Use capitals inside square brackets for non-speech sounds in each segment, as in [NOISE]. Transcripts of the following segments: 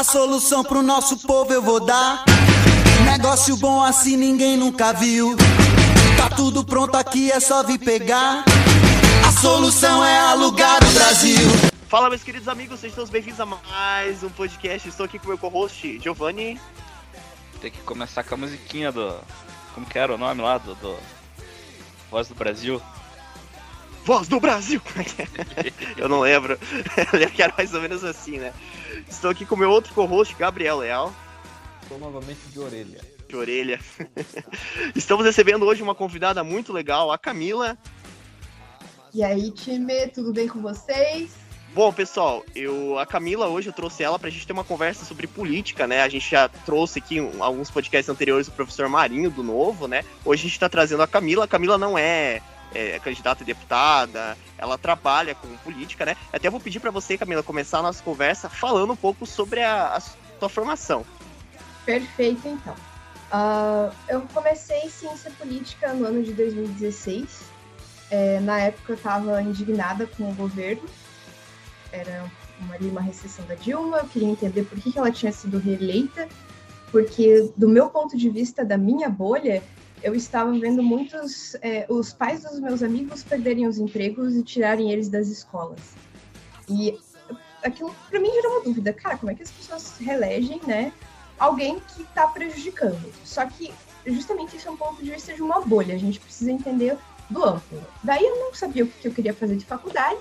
A solução pro nosso povo eu vou dar. Negócio bom assim ninguém nunca viu. Tá tudo pronto aqui, é só vir pegar. A solução é alugar o Brasil. Fala, meus queridos amigos, sejam todos bem-vindos a mais um podcast. Estou aqui com o meu co-host, Giovanni. Tem que começar com a musiquinha do. Como que era o nome lá? Do. do... Voz do Brasil. Voz do Brasil! [LAUGHS] Eu não lembro. [LAUGHS] Eu quero mais ou menos assim, né? Estou aqui com o meu outro co-host, Gabriel Leal. Estou novamente de orelha. De orelha. [LAUGHS] Estamos recebendo hoje uma convidada muito legal, a Camila. E aí, time, tudo bem com vocês? Bom, pessoal, eu a Camila hoje eu trouxe ela pra gente ter uma conversa sobre política, né? A gente já trouxe aqui um, alguns podcasts anteriores o professor Marinho do Novo, né? Hoje a gente tá trazendo a Camila. A Camila não é, é candidata a deputada, ela trabalha com política, né? Até vou pedir para você, Camila, começar a nossa conversa falando um pouco sobre a, a sua formação. Perfeito, então. Uh, eu comecei ciência política no ano de 2016. É, na época eu estava indignada com o governo era uma, uma recessão da Dilma, eu queria entender por que, que ela tinha sido reeleita, porque do meu ponto de vista, da minha bolha, eu estava vendo muitos, é, os pais dos meus amigos perderem os empregos e tirarem eles das escolas. E aquilo para mim gerou uma dúvida, cara, como é que as pessoas reelegem, né, alguém que está prejudicando? Só que justamente isso é um ponto de vista de uma bolha, a gente precisa entender do amplo. Daí eu não sabia o que eu queria fazer de faculdade,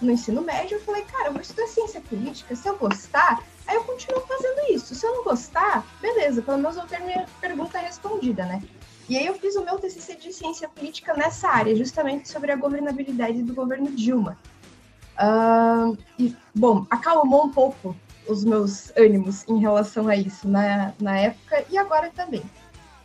no ensino médio, eu falei, cara, eu vou estudar ciência política, se eu gostar, aí eu continuo fazendo isso. Se eu não gostar, beleza, pelo menos eu ter minha pergunta respondida, né? E aí eu fiz o meu TCC de ciência política nessa área, justamente sobre a governabilidade do governo Dilma. Uh, e, bom, acalmou um pouco os meus ânimos em relação a isso na, na época e agora também.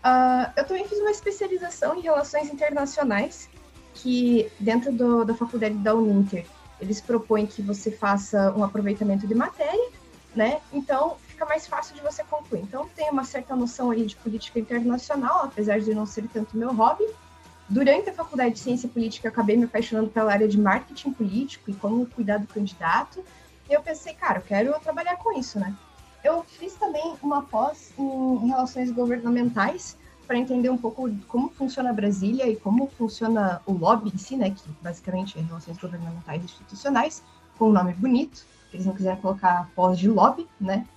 Uh, eu também fiz uma especialização em relações internacionais, que dentro do, da faculdade da Uninter eles propõem que você faça um aproveitamento de matéria, né? Então fica mais fácil de você concluir. Então tem uma certa noção aí de política internacional, apesar de não ser tanto meu hobby. Durante a faculdade de ciência política, eu acabei me apaixonando pela área de marketing político e como cuidar do candidato. E eu pensei, cara, eu quero trabalhar com isso, né? Eu fiz também uma pós em, relações governamentais, para entender um pouco como funciona Brasília e como funciona o lobby em si, né, que basicamente é relações governamentais e institucionais, com um nome bonito, eles não quiserem colocar pós de lobby, né.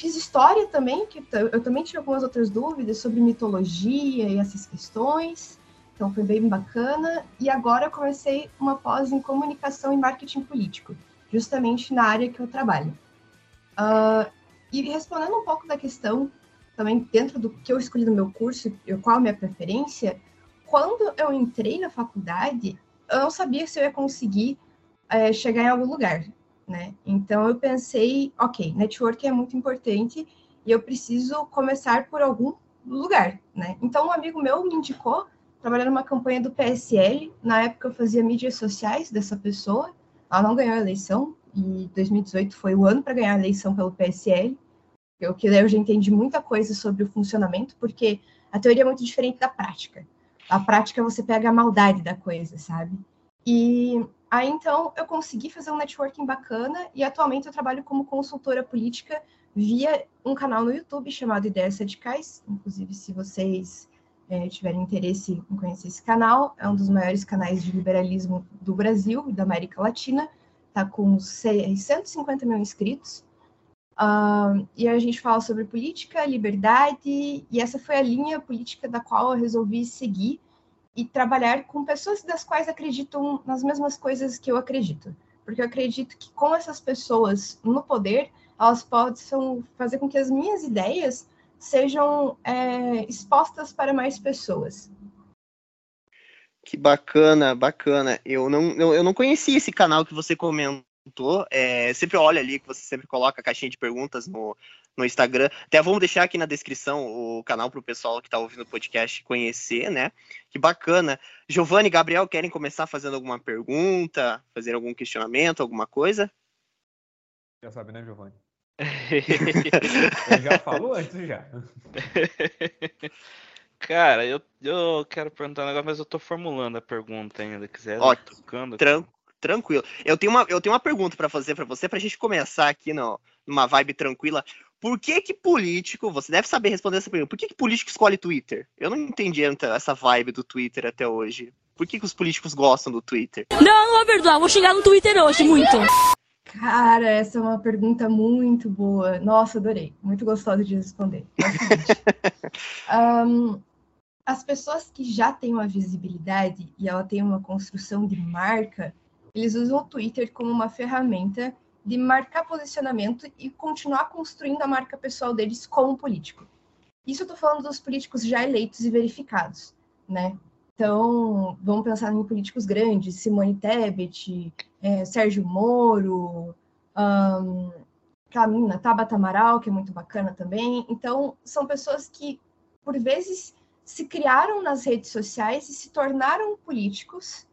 Fiz história também, que eu também tinha algumas outras dúvidas sobre mitologia e essas questões, então foi bem bacana. E agora comecei uma pós em comunicação e marketing político, justamente na área que eu trabalho. Uh, e respondendo um pouco da questão também dentro do que eu escolhi no meu curso, qual a minha preferência, quando eu entrei na faculdade, eu não sabia se eu ia conseguir é, chegar em algum lugar, né? Então eu pensei, ok, network é muito importante e eu preciso começar por algum lugar, né? Então um amigo meu me indicou trabalhar numa campanha do PSL. Na época eu fazia mídias sociais dessa pessoa. Ela não ganhou a eleição e 2018 foi o ano para ganhar a eleição pelo PSL. Eu que eu já entendi muita coisa sobre o funcionamento, porque a teoria é muito diferente da prática. A prática você pega a maldade da coisa, sabe? E aí então eu consegui fazer um networking bacana e atualmente eu trabalho como consultora política via um canal no YouTube chamado Ideias Radicais. Inclusive, se vocês é, tiverem interesse em conhecer esse canal, é um dos maiores canais de liberalismo do Brasil e da América Latina. Está com 650 mil inscritos. Uh, e a gente fala sobre política, liberdade, e essa foi a linha política da qual eu resolvi seguir e trabalhar com pessoas das quais acreditam nas mesmas coisas que eu acredito. Porque eu acredito que com essas pessoas no poder, elas possam fazer com que as minhas ideias sejam é, expostas para mais pessoas. Que bacana, bacana. Eu não, eu, eu não conhecia esse canal que você comentou. É, sempre olha ali que você sempre coloca a caixinha de perguntas no, no Instagram. Até vamos deixar aqui na descrição o canal para o pessoal que está ouvindo o podcast conhecer, né? Que bacana. Giovanni e Gabriel querem começar fazendo alguma pergunta, fazer algum questionamento, alguma coisa? Já sabe, né, Giovanni? [LAUGHS] já falou antes já. [LAUGHS] Cara, eu, eu quero perguntar um negócio, mas eu tô formulando a pergunta ainda. Quiser, Ótimo. Tran Tranquilo. Eu tenho uma, eu tenho uma pergunta pra fazer pra você, pra gente começar aqui no, numa vibe tranquila. Por que que político, você deve saber responder essa pergunta, por que que político escolhe Twitter? Eu não entendi essa vibe do Twitter até hoje. Por que que os políticos gostam do Twitter? Não, não vou perdoar. Vou xingar no Twitter hoje, muito. Cara, essa é uma pergunta muito boa. Nossa, adorei. Muito gostosa de responder. [LAUGHS] Ahn, as pessoas que já têm uma visibilidade e ela tem uma construção de marca, eles usam o Twitter como uma ferramenta de marcar posicionamento e continuar construindo a marca pessoal deles como político. Isso eu tô falando dos políticos já eleitos e verificados, né? Então, vamos pensar em políticos grandes, Simone Tebet, eh, Sérgio Moro, aquela menina Tabata Amaral, que é muito bacana também. Então, são pessoas que, por vezes, se criaram nas redes sociais e se tornaram políticos,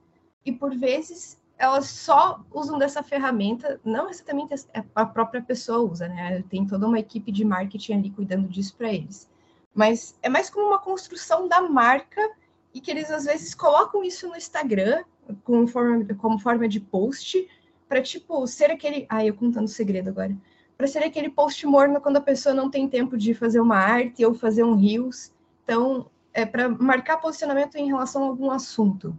e por vezes elas só usam dessa ferramenta, não exatamente a própria pessoa usa, né? Tem toda uma equipe de marketing ali cuidando disso para eles. Mas é mais como uma construção da marca e que eles às vezes colocam isso no Instagram como forma, como forma de post para tipo ser aquele, ai, eu contando segredo agora, para ser aquele post morno quando a pessoa não tem tempo de fazer uma arte ou fazer um reels. Então, é para marcar posicionamento em relação a algum assunto.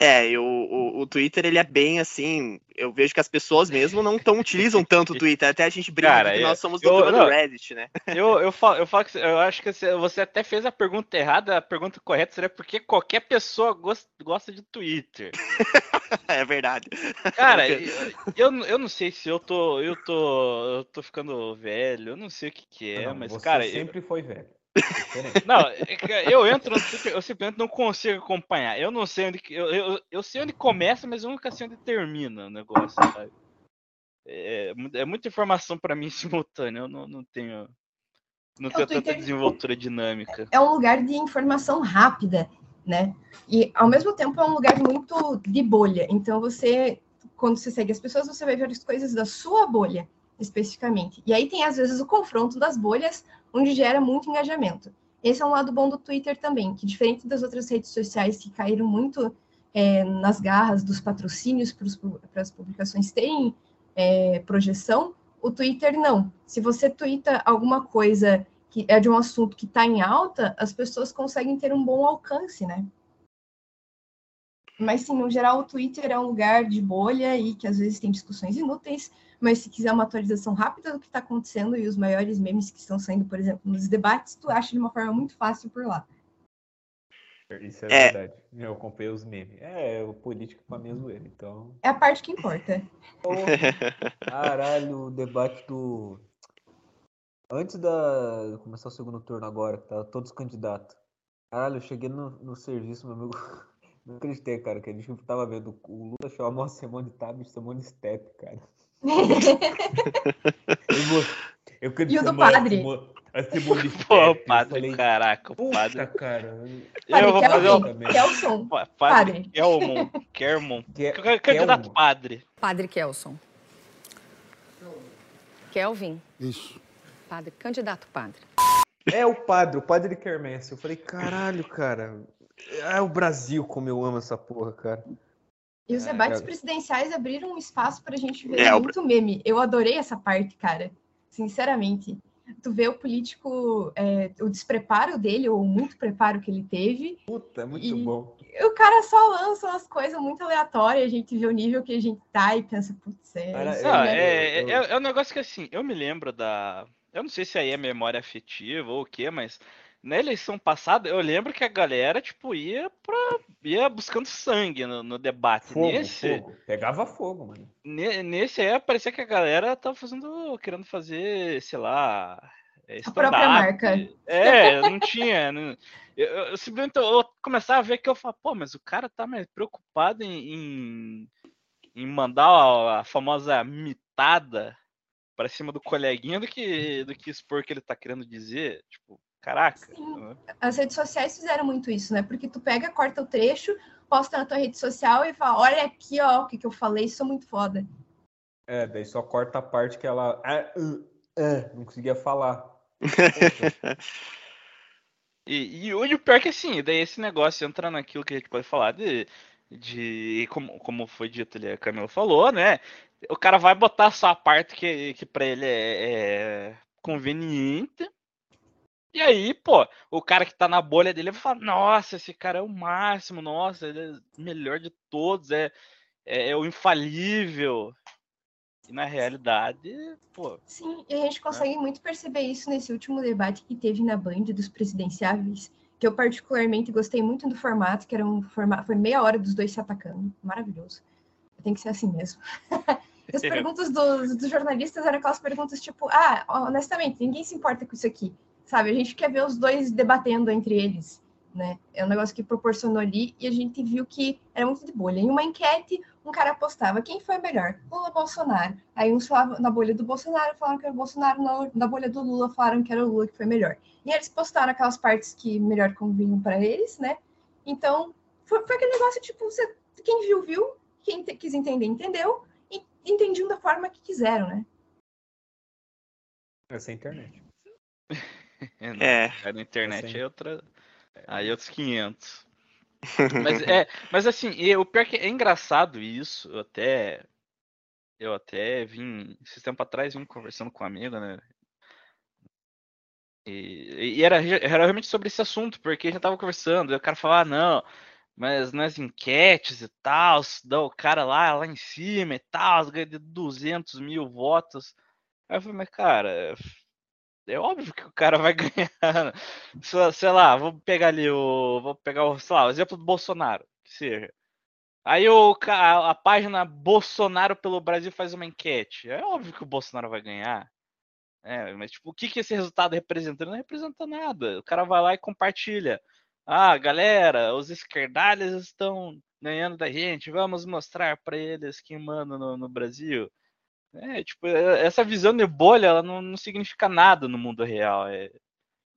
É, eu, o, o Twitter, ele é bem assim. Eu vejo que as pessoas mesmo não tão utilizam tanto o Twitter. Até a gente brinca Cara, que eu- nós somos do eu- turma do não. Reddit, né? Eu, eu, falo, eu, falo que, eu acho que você- você até fez a pergunta errada, a pergunta correta seria porque qualquer pessoa gosta, gosta de Twitter. [LAUGHS] É verdade. Cara, [LAUGHS] eu, eu, eu não sei se eu tô. Eu tô. Eu tô ficando velho, eu não sei o que, que é, Não, mas, você cara. eu- sempre foi velho. Não, é eu entro eu simplesmente não consigo acompanhar. Eu não sei onde. Eu, eu, eu sei onde começa, mas eu nunca sei onde termina o negócio, sabe? É, mu- é muita informação pra mim [LAUGHS] simultânea. Eu não, não tenho. Não É, tenho tanta desenvoltura dinâmica. é um lugar de informação rápida, né? E ao mesmo tempo é um lugar muito de bolha. Então você, quando você segue as pessoas, você vai ver as coisas da sua bolha, especificamente. E aí tem às vezes o confronto das bolhas, onde gera muito engajamento. Esse é um lado bom do Twitter também, que diferente das outras redes sociais que caíram muito é, nas garras dos patrocínios para as publicações terem é, projeção, o Twitter não. Se você twitta alguma coisa que é de um assunto que está em alta, as pessoas conseguem ter um bom alcance, né? Mas sim, no geral, o Twitter é um lugar de bolha e que às vezes tem discussões inúteis, mas se quiser uma atualização rápida do que está acontecendo e os maiores memes que estão saindo, por exemplo, nos debates, tu acha de uma forma muito fácil por lá. Isso é, É. verdade. Eu acompanhei os memes. É, o político pra mim é zoeira, então. É a parte que importa. Caralho, o debate do. Antes da começar o segundo turno agora, que tava todos os candidatos. Caralho, eu cheguei no, no serviço, meu amigo. [LAUGHS] Não acreditei, cara, que a gente tava vendo o Lula chamou a Simone Tabet de Simone Step, cara. Eu, E o do padre? A Step. Pô, padre, falei, caraca, o Puta, padre. cara. Padre Eu vou fazer também. Kelson, [LAUGHS] pa- Padre. Kelmon. Kermon. [LAUGHS] Que- C- Candidato padre. Padre Kelson. Kelvin, Isso. padre, candidato padre. É o padre, o padre Kermesse. Eu falei, caralho, cara. É o Brasil como eu amo essa porra, cara. E os É, debates cara. presidenciais abriram um espaço para a gente ver É, muito meme. Eu adorei essa parte, cara. Sinceramente. Tu vê o político, é, o despreparo dele, ou muito preparo que ele teve. Puta, é muito E- bom. E o cara só lança umas coisas muito aleatórias. A gente vê o nível que a gente tá e pensa, putz, é Cara, isso eu- Não, aí, né? é, eu- é, é um negócio que assim, eu me lembro da. Eu não sei se aí é memória afetiva ou o quê, mas na eleição passada eu lembro que a galera, tipo, ia pra. ia buscando sangue no, no debate. Fogo, nesse, fogo. Pegava fogo, mano. ne- nesse aí parecia que a galera tava fazendo. querendo fazer, sei lá. é, A própria marca. É, não tinha. [LAUGHS] não- eu, eu, eu simplesmente eu começava a ver que eu falava, pô, mas o cara tá mais preocupado em, em, em mandar a, a famosa mitada pra cima do coleguinha do que, do que expor o que ele tá querendo dizer. Tipo, caraca. Sim. As redes sociais fizeram muito isso, né? Porque tu pega, corta o trecho, posta na tua rede social e fala, olha aqui, ó, o que, que eu falei, sou muito foda. É, daí só corta a parte que ela. Ah, uh, ah, não conseguia falar. [LAUGHS] E, e o e o pior é que assim, daí esse negócio entra naquilo que a gente pode falar de, de como, como foi dito ali, a Camila falou, né? O cara vai botar só a parte que, que para ele é, é, conveniente. E aí, pô, o cara que tá na bolha dele vai falar: Nossa, esse cara é o máximo, nossa, ele é o melhor de todos, é, é, é o infalível. E na realidade, pô. Sim, e a gente consegue muito perceber isso nesse último debate que teve na Band dos presidenciáveis, que eu particularmente gostei muito do formato, que era um formato, foi meia hora dos dois se atacando, maravilhoso. Tem que ser assim mesmo. [LAUGHS] As [LAUGHS] perguntas dos, dos, jornalistas eram aquelas perguntas tipo, ah, honestamente, ninguém se importa com isso aqui, sabe? A gente quer ver os dois debatendo entre eles, né? É um negócio que proporcionou ali e a gente viu que era muito de bolha. Em uma enquete, um cara apostava quem foi melhor, Lula ou Bolsonaro. Aí uns falavam na bolha do Bolsonaro, falaram que era o Bolsonaro, na, na bolha do Lula falaram que era o Lula que foi melhor. E eles postaram aquelas partes que melhor convinham para eles, né? Então, foi, foi, aquele negócio, tipo, você, quem viu, viu, quem te, quis entender, entendeu, e entendiam da forma que quiseram, né? Essa é a internet. [LAUGHS] [LAUGHS] é, é. Na internet é outra. Aí outros 500. [LAUGHS] mas, é, mas assim, o pior que é engraçado isso, eu até. Eu até vim. Esse tempo atrás vim conversando com um amigo, né? E, e era, era realmente sobre esse assunto, porque a gente tava conversando, e o cara falava, ah, não, mas nas enquetes e tal, dá o cara lá, lá em cima e tal, ganha de 200 mil votos. Aí eu falei, mas cara, é óbvio que o cara vai [LAUGHS] ganhar. Sei lá, vou pegar ali o. Vou pegar o, sei lá, o exemplo do Bolsonaro, que seja. Aí o, a, a página Bolsonaro pelo Brasil faz uma enquete. É óbvio que o Bolsonaro vai ganhar. É, mas tipo, o que, que esse resultado representa? Não representa nada. O cara vai lá e compartilha. Ah, galera, os esquerdalhas estão ganhando da gente. Vamos mostrar para eles quem manda no, no, Brasil. É, tipo, é, essa visão de bolha, ela não, não significa nada no mundo real. É...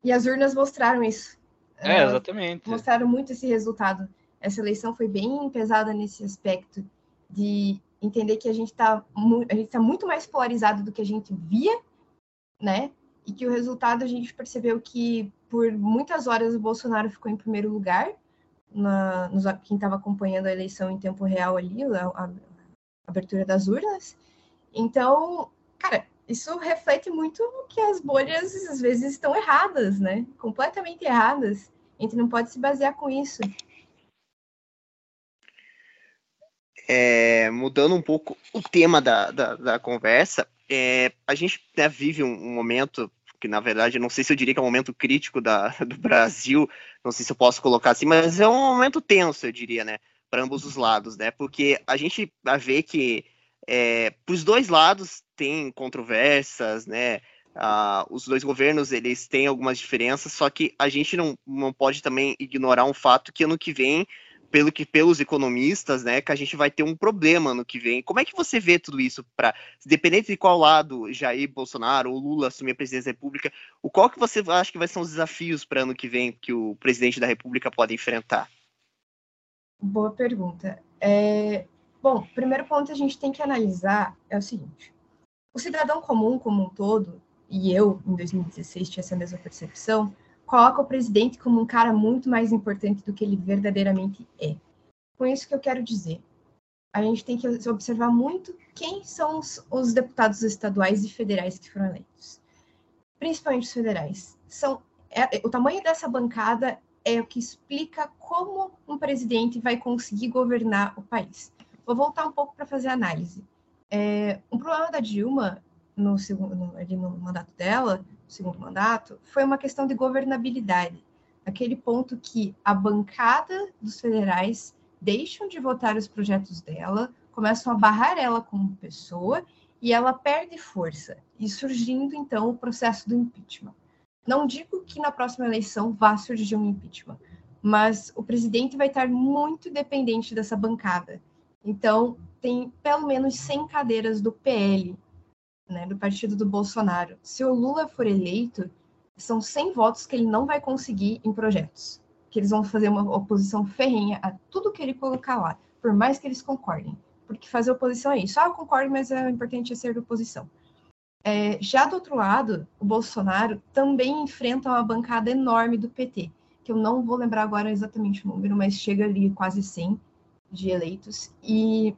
E as urnas mostraram isso. É, exatamente. Mostraram muito esse resultado. Essa eleição foi bem pesada nesse aspecto de entender que a gente está tá muito mais polarizado do que a gente via né? E que o resultado a gente percebeu que por muitas horas o Bolsonaro ficou em primeiro lugar, na, nos, quem estava acompanhando a eleição em tempo real ali, a, a abertura das urnas. Então, cara, isso reflete muito que as bolhas às vezes estão erradas, né? Completamente erradas. A gente não pode se basear com isso. É, mudando um pouco o tema da, da, da conversa, é, a gente né, vive um, um, momento que, na verdade, não sei se eu diria que é um momento crítico da, [LAUGHS] do Brasil, não sei se eu posso colocar assim, mas é um momento tenso, eu diria, né, para ambos os lados, né, porque a gente ver que é, os dois lados tem controvérsias, né, ah, os dois governos eles têm algumas diferenças, só que a gente não, não pode também ignorar um fato que ano que vem pelo que pelos economistas, né, que a gente vai ter um problema no que vem. Como é que você vê tudo isso para, dependente de qual lado Jair Bolsonaro ou Lula assumir a presidência da República, o qual que você acha que vai ser os desafios para ano que vem que o presidente da República pode enfrentar? Boa pergunta. É... Bom, primeiro ponto a gente tem que analisar é o seguinte: o cidadão comum como um todo, e eu em 2016 tinha essa mesma percepção, coloca o presidente como um cara muito mais importante do que ele verdadeiramente é. Com isso que eu quero dizer, a gente tem que observar muito quem são os, os deputados estaduais e federais que foram eleitos. Principalmente os federais. São, é, o tamanho dessa bancada é o que explica como um presidente vai conseguir governar o país. Vou voltar um pouco para fazer a análise. É, um problema da Dilma no segundo no, ali no mandato dela segundo mandato, foi uma questão de governabilidade. Aquele ponto que a bancada dos federais deixam de votar os projetos dela, começam a barrar ela como pessoa e ela perde força, e surgindo então o processo do impeachment. Não digo que na próxima eleição vá surgir um impeachment, mas o presidente vai estar muito dependente dessa bancada. Então, tem pelo menos 100 cadeiras do PL né, do partido do Bolsonaro. Se o Lula for eleito, são 100 votos que ele não vai conseguir em projetos. Que eles vão fazer uma oposição ferrenha a tudo que ele colocar lá, por mais que eles concordem. Porque fazer oposição é isso. Ah, eu concordo, mas é importante ser oposição. É, já do outro lado, o Bolsonaro também enfrenta uma bancada enorme do PT, que eu não vou lembrar agora exatamente o número, mas chega ali quase 100. De eleitos e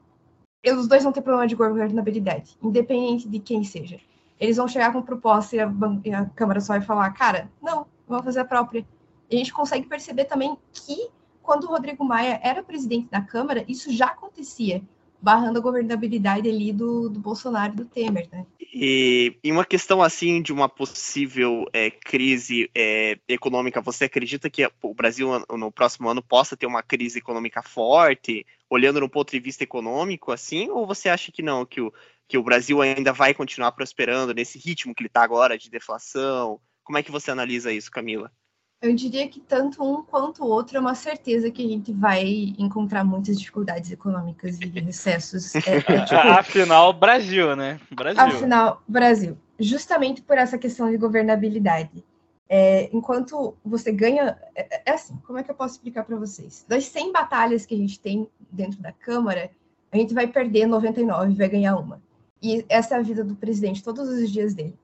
os dois vão ter problema de governabilidade, independente de quem seja. Eles vão chegar com proposta e a, e a Câmara só vai falar, cara, não, vamos fazer a própria. E a gente consegue perceber também que quando o Rodrigo Maia era presidente da Câmara, isso já acontecia barrando a governabilidade ali do, do Bolsonaro e do Temer, né? E em uma questão assim de uma possível é, crise é, econômica, você acredita que o Brasil no próximo ano possa ter uma crise econômica forte, olhando no ponto de vista econômico, assim, ou você acha que não, que o, que o Brasil ainda vai continuar prosperando nesse ritmo que ele está agora de deflação? Como é que você analisa isso, Camila? Eu diria que tanto um quanto o outro é uma certeza que a gente vai encontrar muitas dificuldades econômicas e recessos. [LAUGHS] É, é, [LAUGHS] tipo, afinal, Brasil, né? Brasil. Afinal, Brasil. Justamente por essa questão de governabilidade. É, enquanto você ganha. É, é, assim, como é que eu posso explicar para vocês? Das 100 batalhas que a gente tem dentro da Câmara, a gente vai perder 99 e vai ganhar uma. E essa é a vida do presidente, todos os dias dele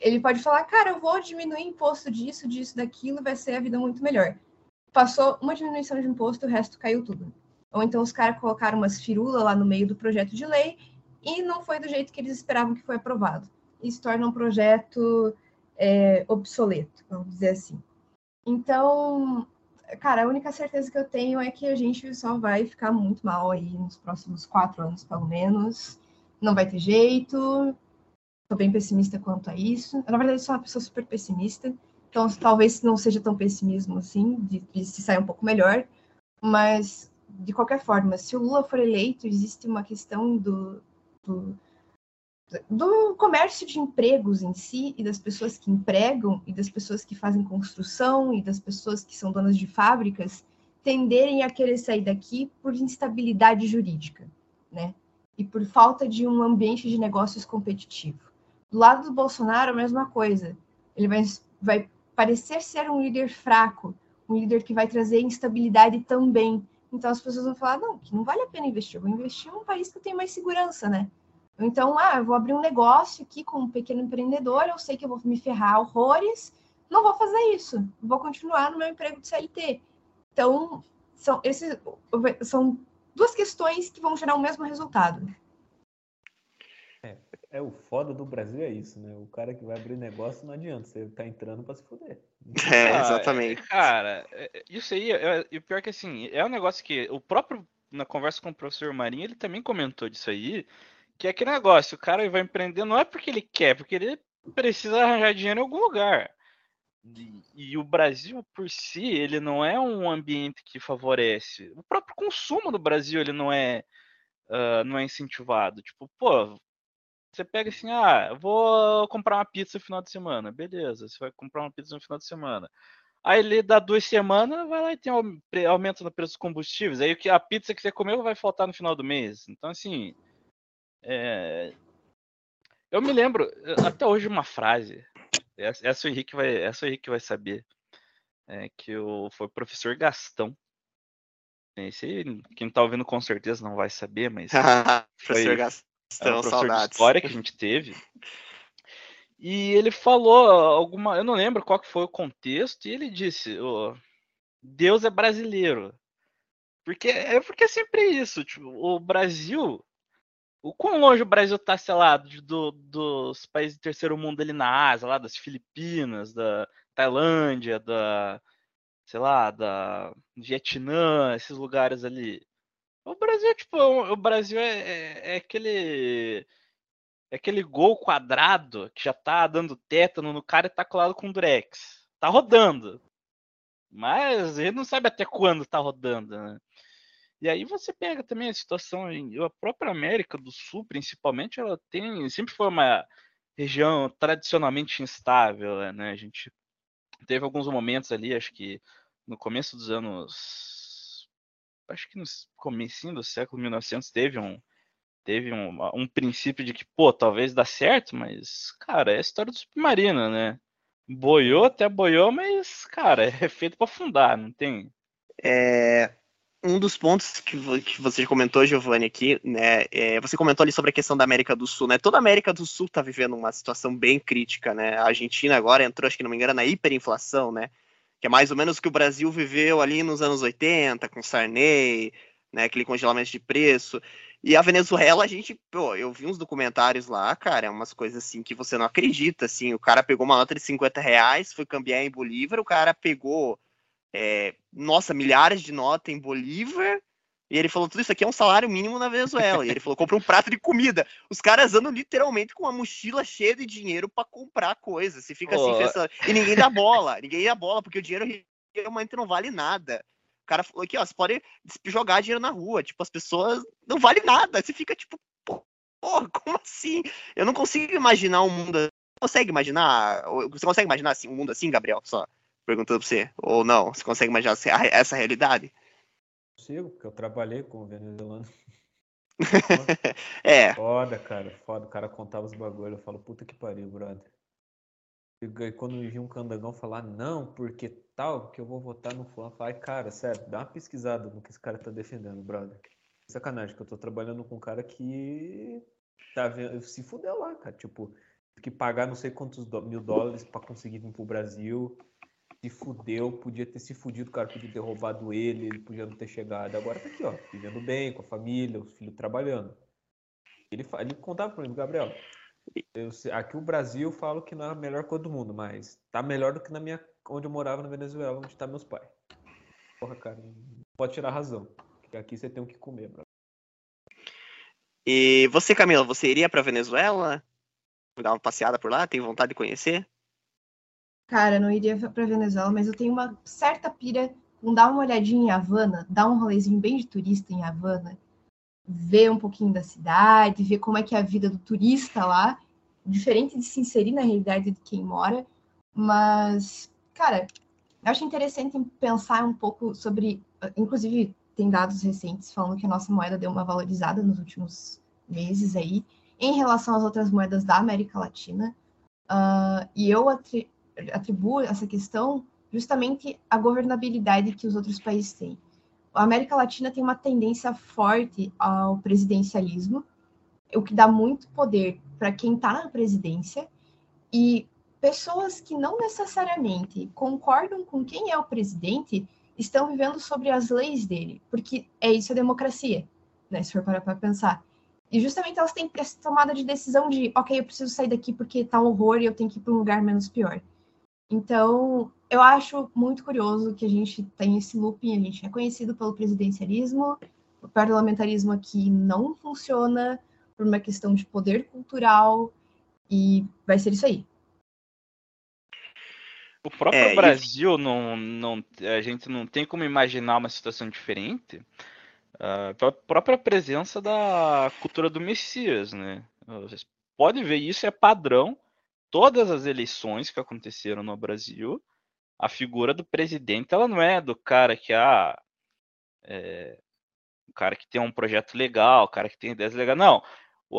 ele pode falar, cara, eu vou diminuir imposto disso, disso, daquilo, vai ser a vida muito melhor. Passou uma diminuição de imposto, o resto caiu tudo. Ou então os caras colocaram umas firulas lá no meio do projeto de lei e não foi do jeito que eles esperavam que foi aprovado. Isso torna um projeto é, obsoleto, vamos dizer assim. Então, cara, a única certeza que eu tenho é que a gente só vai ficar muito mal aí nos próximos quatro anos, pelo menos. Não vai ter jeito Estou bem pessimista quanto a isso. Na verdade, sou uma pessoa super pessimista, então talvez não seja tão pessimismo assim, de, de se sair um pouco melhor. Mas, de qualquer forma, se o Lula for eleito, existe uma questão do, do, do comércio de empregos em si, e das pessoas que empregam, e das pessoas que fazem construção, e das pessoas que são donas de fábricas, tenderem a querer sair daqui por instabilidade jurídica, né? E por falta de um ambiente de negócios competitivo. Do lado do Bolsonaro, a mesma coisa. Ele vai, vai parecer ser um líder fraco, um líder que vai trazer instabilidade também. Então as pessoas vão falar, não, que não vale a pena investir, eu vou investir num país que eu tenho mais segurança, né? Então, ah, eu vou abrir um negócio aqui com um pequeno empreendedor, eu sei que eu vou me ferrar horrores, não vou fazer isso, vou continuar no meu emprego de CLT. Então, são, esses, são duas questões que vão gerar o mesmo resultado. É, o foda do Brasil é isso, né? O cara que vai abrir negócio não adianta, você tá entrando pra se fuder. [LAUGHS] É, ah, exatamente. cara, é, é, isso aí, é, e o pior que assim, é um negócio que o próprio, na conversa com o professor Marinho, ele também comentou disso aí, que é aquele negócio, o cara vai empreender não é porque ele quer, porque ele precisa arranjar dinheiro em algum lugar. E, e, o Brasil por si, ele não é um ambiente que favorece. O próprio consumo do Brasil, ele não é, uh, não é incentivado. Tipo, pô, você pega assim, ah, vou comprar uma pizza no final de semana. Beleza, você vai comprar uma pizza no final de semana. Aí ele dá duas semanas, vai lá e tem um aumento no preço dos combustíveis. Aí a pizza que você comeu vai faltar no final do mês. Então, assim. É... Eu me lembro até hoje uma frase. Essa o Henrique vai, essa o Henrique vai saber. É, que o, foi o professor Gastão. Esse, quem tá ouvindo com certeza não vai saber, mas. [LAUGHS] professor Gastão. Estão, saudades. história que a gente teve. E ele falou alguma, eu não lembro qual que foi o contexto, e ele disse: oh, Deus é brasileiro. Porque é porque é sempre isso, tipo, o Brasil, o quão longe o Brasil está, sei lá, do, dos países do terceiro mundo ali na Ásia, lá das Filipinas, da Tailândia, da, sei lá, da Vietnã, esses lugares ali. O Brasil, tipo, o Brasil é, é, é, aquele. É aquele gol quadrado que já tá dando tétano no cara e tá colado com durex. Tá rodando. Mas ele não sabe até quando tá rodando, né? E aí você pega também a situação em a própria América do Sul, principalmente, ela tem sempre foi uma região tradicionalmente instável, né? A gente teve alguns momentos ali, acho que no começo dos anos acho que no começo do século 1900 teve um teve um, um princípio de que, pô, talvez dá certo, mas, cara, é a história do submarino, né? Boiou até boiou, mas, cara, [LAUGHS] é feito para afundar, não tem. É, um dos pontos que, que você comentou, Giovanni, aqui, né? É, você comentou ali sobre a questão da América do Sul, né? Toda a América do Sul está vivendo uma situação bem crítica, né? A Argentina agora entrou, acho que não me engano, na hiperinflação, né? Que é mais ou menos o que o Brasil viveu ali nos anos 80, com Sarney, né? Aquele congelamento de preço. E a Venezuela, a gente, pô, eu vi uns documentários lá, cara, umas coisas assim que você não acredita, assim, o cara pegou uma nota de 50 reais, foi cambiar em Bolívar, o cara pegou, é, nossa, milhares de notas em Bolívar, e ele falou, tudo isso aqui é um salário mínimo na Venezuela. E ele falou, compra um prato de comida. Os caras andam literalmente com uma mochila cheia de dinheiro para comprar coisas. Você fica assim, Pô. pensando, e ninguém dá bola, ninguém dá bola, porque o dinheiro realmente não vale nada. O cara falou aqui, ó, você pode jogar dinheiro na rua, tipo, as pessoas não vale nada. Você fica tipo, porra, como assim? Eu não consigo imaginar um mundo. Você consegue imaginar? Você consegue imaginar assim, um mundo assim, Gabriel? Só perguntando pra você. Ou não? Você consegue imaginar essa realidade? Consigo, porque eu trabalhei com o venezuelano. [LAUGHS] É, Foda, cara, foda. O cara contava os bagulho. Eu falo, puta que pariu, brother. E quando me vi um candangão falar, não, porque tal, que eu vou votar no fulano, eu ai, cara, sério, dá uma pesquisada no que esse cara tá defendendo, brother. Sacanagem, que eu tô trabalhando com um cara que tá vendo, se fudeu lá, cara. Tipo, que pagar não sei quantos mil dólares pra conseguir vir pro Brasil. Se fudeu, podia ter se fudido, o cara podia ter roubado ele, ele podia não ter chegado. Agora tá aqui, ó, vivendo bem, com a família, os filhos trabalhando. Ele, ele contava pra mim, Gabriel, eu aqui o Brasil eu falo que não é a melhor coisa do mundo, mas tá melhor do que na minha, onde eu morava na Venezuela, onde tá meus pais. Porra, cara, pode tirar razão. Aqui você tem o que comer, bro. E você, Camila, você iria pra Venezuela? Dar uma passeada por lá? Tem vontade de conhecer? Cara, não iria pra Venezuela, mas eu tenho uma certa pira com dar uma olhadinha em Havana, dar um rolezinho bem de turista em Havana, ver um pouquinho da cidade, ver como é que é a vida do turista lá, diferente de se inserir na realidade de quem mora, mas, cara, eu acho interessante pensar um pouco sobre, inclusive tem dados recentes falando que a nossa moeda deu uma valorizada nos últimos meses aí, em relação às outras moedas da América Latina, Ah, e eu atribuo essa questão justamente à governabilidade que os outros países têm. A América Latina tem uma tendência forte ao presidencialismo, o que dá muito poder para quem está na presidência e pessoas que não necessariamente concordam com quem é o presidente estão vivendo sobre as leis dele, porque é isso a democracia, né? Se for parar para pensar. E justamente elas têm essa tomada de decisão de, ok, eu preciso sair daqui porque tá um horror e eu tenho que ir para um lugar menos pior. Então, eu acho muito curioso que a gente tem esse looping, a gente é conhecido pelo presidencialismo, o parlamentarismo aqui não funciona por uma questão de poder cultural e vai ser isso aí. O próprio É, e- Brasil, não, não, a gente não tem como imaginar uma situação diferente ah, pela própria presença da cultura do Messias, né? Vocês podem ver isso, é padrão. Todas as eleições que aconteceram no Brasil, a figura do presidente, ela não é do cara que, ah, é, o cara que tem um projeto legal, o cara que tem ideias legais. Não.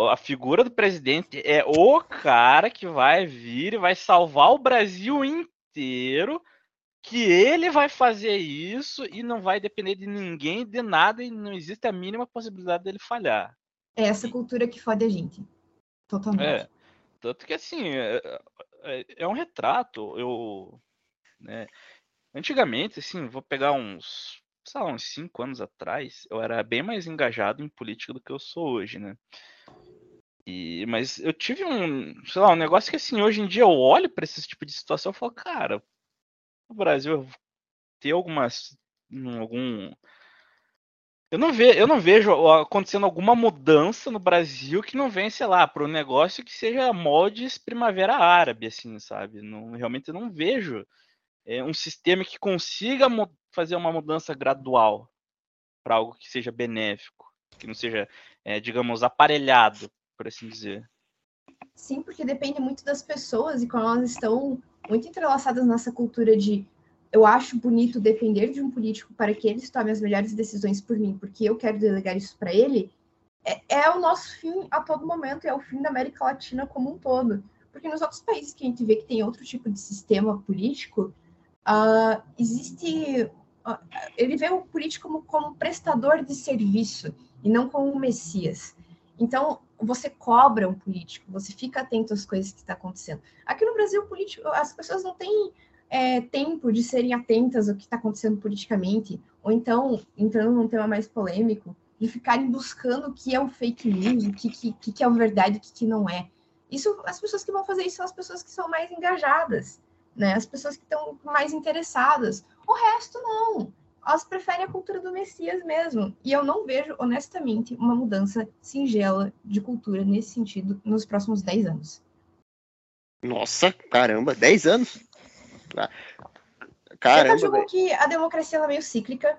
A figura do presidente é o cara que vai vir e vai salvar o Brasil inteiro, que ele vai fazer isso e não vai depender de ninguém, de nada, e não existe a mínima possibilidade dele falhar. É essa cultura que fode a gente. Totalmente. É. Tanto que assim, é, é- é um retrato. Eu. né, Antigamente, assim, vou pegar uns. Sei lá, uns cinco anos atrás, eu era bem mais engajado em política do que eu sou hoje, né? E, mas eu tive um, sei lá, um negócio que assim, hoje em dia eu olho para esse tipo de situação e falo, cara, o Brasil tem algumas. um- algum. Eu não, ve, eu não vejo acontecendo alguma mudança no Brasil que não venha, sei lá, para um negócio que seja moldes primavera árabe, assim, sabe? Não, realmente eu não vejo é, um sistema que consiga fazer uma mudança gradual para algo que seja benéfico, que não seja, é, digamos, aparelhado, por assim dizer. Sim, porque depende muito das pessoas e como elas estão muito entrelaçadas nessa cultura de eu acho bonito depender de um político para que ele tome as melhores decisões por mim, porque eu quero delegar isso para ele, é, é o nosso fim a todo momento, é o fim da América Latina como um todo. Porque nos outros países que a gente vê que tem outro tipo de sistema político, ah, existe. ah, ele vê o político como, como prestador de serviço e não como um messias. Então, você cobra um político, você fica atento às coisas que estão acontecendo. Aqui no Brasil, político, as pessoas não têm é, tempo de serem atentas ao que está acontecendo politicamente, ou então, entrando num tema mais polêmico, de ficarem buscando o que é o fake news, o que, que, que é a verdade o que, que não é. Isso, as pessoas que vão fazer isso são as pessoas que são mais engajadas, né? As pessoas que estão mais interessadas. O resto não. Elas preferem a cultura do Messias mesmo. E eu não vejo, honestamente, uma mudança singela de cultura nesse sentido nos próximos 10 anos. Nossa, caramba, 10 anos? Caramba. Eu acho que a democracia ela é meio cíclica,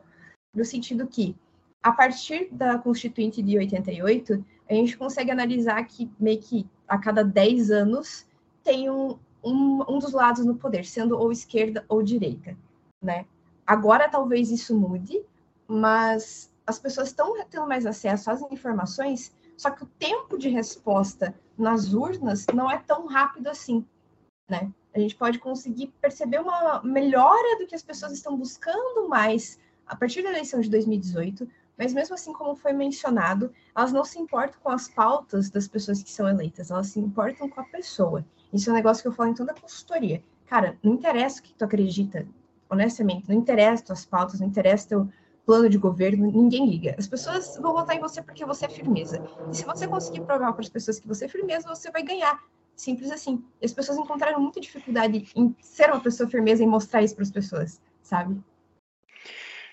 no sentido que, a partir da Constituinte de 88, a gente consegue analisar que meio que a cada 10 anos tem um, um, um dos lados no poder, sendo ou esquerda ou direita, né? Agora talvez isso mude, mas as pessoas estão tendo mais acesso às informações, só que o tempo de resposta nas urnas não é tão rápido assim, né? A gente pode conseguir perceber uma melhora do que as pessoas estão buscando mais a partir da eleição de 2018, mas mesmo assim, como foi mencionado, elas não se importam com as pautas das pessoas que são eleitas, elas se importam com a pessoa. Isso é um negócio que eu falo em toda a consultoria. Cara, não interessa o que tu acredita, honestamente, não interessa tuas pautas, não interessa teu plano de governo, ninguém liga. As pessoas vão votar em você porque você é firmeza. E se você conseguir provar para as pessoas que você é firmeza, você vai ganhar. Simples assim. E as pessoas encontraram muita dificuldade em ser uma pessoa firmeza e mostrar isso para as pessoas, sabe?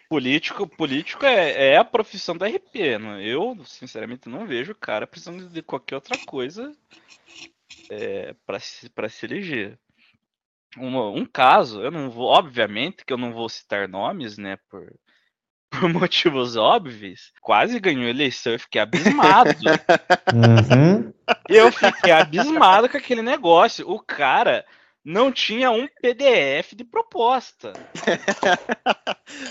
Político, político é, é a profissão da RP. Né? Eu, sinceramente, não vejo o cara precisando de qualquer outra coisa é, para se, se eleger. Um, um caso, eu não vou, obviamente que eu não vou citar nomes, né, por, [LAUGHS] por motivos óbvios, quase ganhou a eleição. Eu fiquei abismado. [LAUGHS] Uhum. Eu fiquei abismado com aquele negócio. O cara não tinha um PDF de proposta.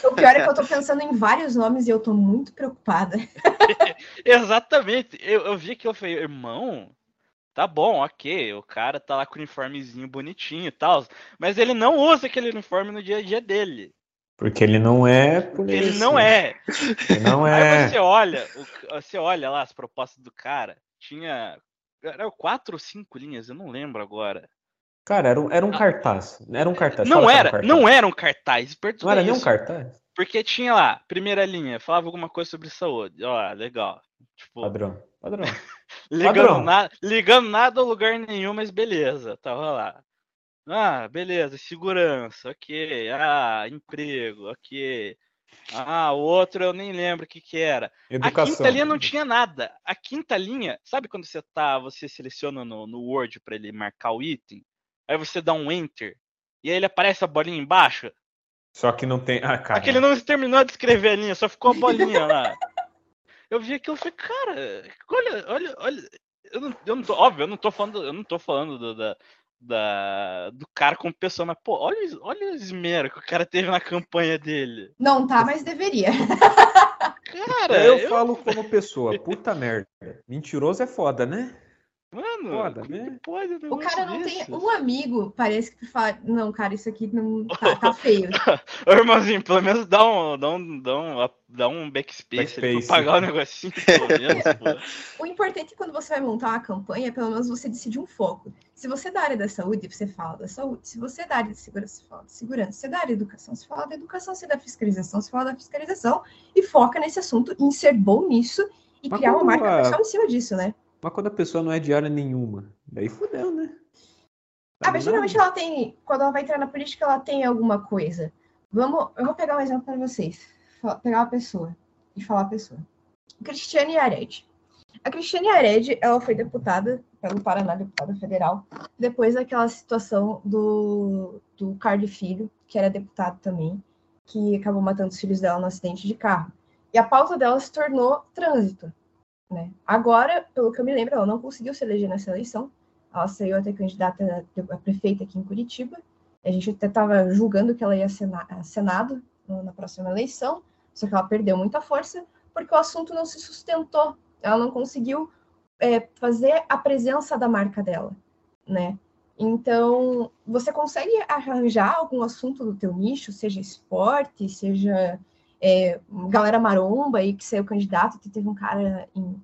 O pior é que eu tô pensando em vários nomes e eu tô muito preocupada. [LAUGHS] Exatamente. Eu, eu vi que eu falei, irmão, tá bom, ok, o cara tá lá com o uniformezinho bonitinho e tal, mas ele não usa aquele uniforme no dia a dia dele. Porque ele não é polícia. Ele não é. Ele não é. Aí você olha, você olha lá as propostas do cara, tinha era quatro ou cinco linhas, eu não lembro agora. Cara, era um, era um cartaz. Era um cartaz. Não era, um cartaz. não era um cartaz. Não era nem um cartaz? Porque tinha lá, primeira linha, falava alguma coisa sobre saúde. Ó, legal. Tipo, padrão, padrão. [LAUGHS] ligando, padrão. Na, ligando nada a lugar nenhum, mas beleza, tava lá. Ah, beleza, segurança, ok. Ah, emprego, ok. Ah, o outro eu nem lembro o que que era. Educação. A quinta linha não tinha nada. A quinta linha, sabe quando você tá, você seleciona no, no Word para ele marcar o item? Aí você dá um enter e aí ele aparece a bolinha embaixo. Só que não tem. Ah, cara. Aquele não terminou de escrever a linha, só ficou a bolinha lá. Eu vi aquilo e falei, cara, olha, olha, olha. Eu não, eu não tô, óbvio, eu não tô falando, eu não tô falando do, da, da, do cara como pessoa, mas, pô, olha, olha o esmero que o cara teve na campanha dele. Não tá, mas deveria. Cara, eu, eu falo como pessoa, puta merda. Mentiroso é foda, né? Mano, Foda, como né? pode um O cara não tem um amigo, parece que fala, não, cara, isso aqui não tá, tá [LAUGHS] feio. Ô, irmãozinho, pelo menos dá um, dá um, dá um, dá um backspace, Backspace. pra pagar o negocinho, pelo [LAUGHS] menos, pô. O importante é quando você vai montar uma campanha, pelo menos você decide um foco. Se você é da área da saúde, você fala da saúde. Se você é da área de segurança, você fala da segurança. Se é da área da educação, você fala da educação. Se é da fiscalização, você fala da fiscalização. E foca nesse assunto, em ser bom nisso e Mas criar uma marca pessoal em cima disso, né? Mas quando a pessoa não é de área nenhuma, daí fudeu, né? Ah, mas geralmente ela tem, quando ela vai entrar na política, ela tem alguma coisa. Vamos, eu vou pegar um exemplo para vocês. Pegar uma pessoa e falar a pessoa. Cristiane Ared. A Cristiane Ared, ela foi deputada pelo Paraná, deputada federal, depois daquela situação do, do Carlos Filho, que era deputado também, que acabou matando os filhos dela no acidente de carro. E a pauta dela se tornou trânsito. Né? Agora, pelo que eu me lembro, ela não conseguiu se eleger nessa eleição, ela saiu até candidata a prefeita aqui em Curitiba. A gente até estava julgando que ela ia sena- a Senado na próxima eleição, só que ela perdeu muita força porque o assunto não se sustentou. Ela não conseguiu é, fazer a presença da marca dela, né? Então, você consegue arranjar algum assunto do teu nicho, seja esporte, seja é, galera maromba aí que saiu candidato, teve um cara em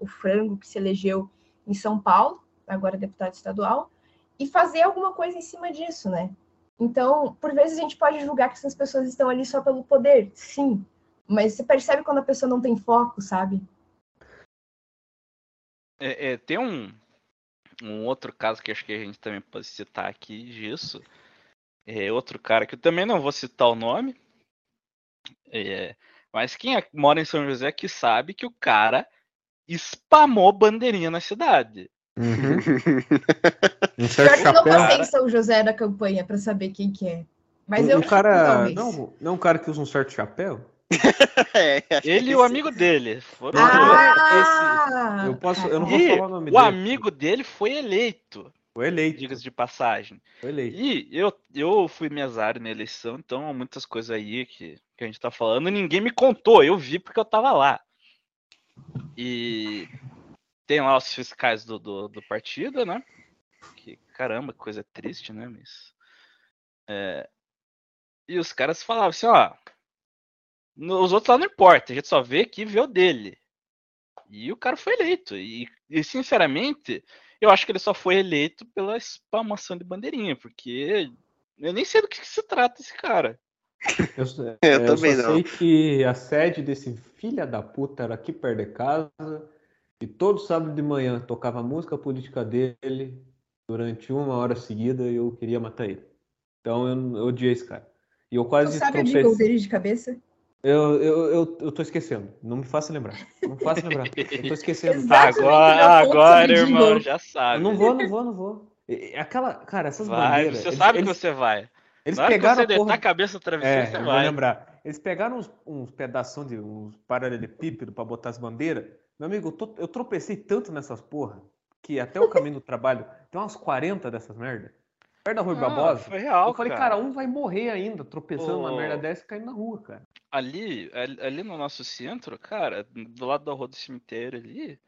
o frango que se elegeu em São Paulo, agora deputado estadual, e fazer alguma coisa em cima disso, né? Então, por vezes a gente pode julgar que essas pessoas estão ali só pelo poder, sim. Mas você percebe quando a pessoa não tem foco, sabe? É, é, tem um, um outro caso que acho que a gente também pode citar aqui disso. É outro cara que eu também não vou citar o nome. É, mas quem é- mora em São José que sabe que o cara spamou bandeirinha na cidade. Uhum. [LAUGHS] Um Pior certo que eu não passei em São José da campanha pra saber quem que é. Mas um, eu um cara. Não, não um cara que usa um certo chapéu? [LAUGHS] É, Ele e o esse- amigo dele. Foram Não, os dois. Ah! Eu posso. Eu não vou E falar o nome o dele. amigo dele foi eleito, Foi eleito. diga-se de passagem. Foi eleito. E eu, eu fui mesário na eleição, então muitas coisas aí que, que a gente tá falando, ninguém me contou, eu vi porque eu tava lá. E tem lá os fiscais do, do, do partido, né? Que caramba, coisa triste, né? Mas. é, E os caras falavam assim, ó. Os outros lá não importa, a gente só vê aqui e vê o dele. E o cara foi eleito. E, e, sinceramente, eu acho que ele só foi eleito pela spamação de bandeirinha, porque eu nem sei do que, que se trata esse cara. Eu, [LAUGHS] Eu é, também só não. sei que a sede desse filha da puta era aqui perto de casa. E todo sábado de manhã tocava a música política dele durante uma hora seguida e eu queria matar ele. Então eu, eu odiei esse cara. E eu Tu quase sabe o tropecei. jingle dele de cabeça? Eu, eu, eu, eu tô esquecendo. Não me faça lembrar. Não me faça lembrar. Eu tô esquecendo. [LAUGHS] Agora, meu ponto agora, irmão, já Eu sabe. não vou, não vou, não vou. Aquela, cara, essas Vai, bandeiras. você eles- sabe eles, que você vai. Eles Na hora que pegaram você porra. a cabeça no travesseiro, É, você vai. lembrar. Eles pegaram uns, uns pedação de uns paralelepípedos pra botar as bandeiras. Meu amigo, eu, tô- eu tropecei tanto nessas porra que até o caminho do trabalho tem umas 40 dessas merda. Perto da Rui Ah, Barbosa. foi real, eu falei, cara, um vai morrer ainda tropeçando Ô. merda dessa e caindo na rua, cara. ali, ali, ali no nosso centro, cara, do lado da rua do cemitério ali,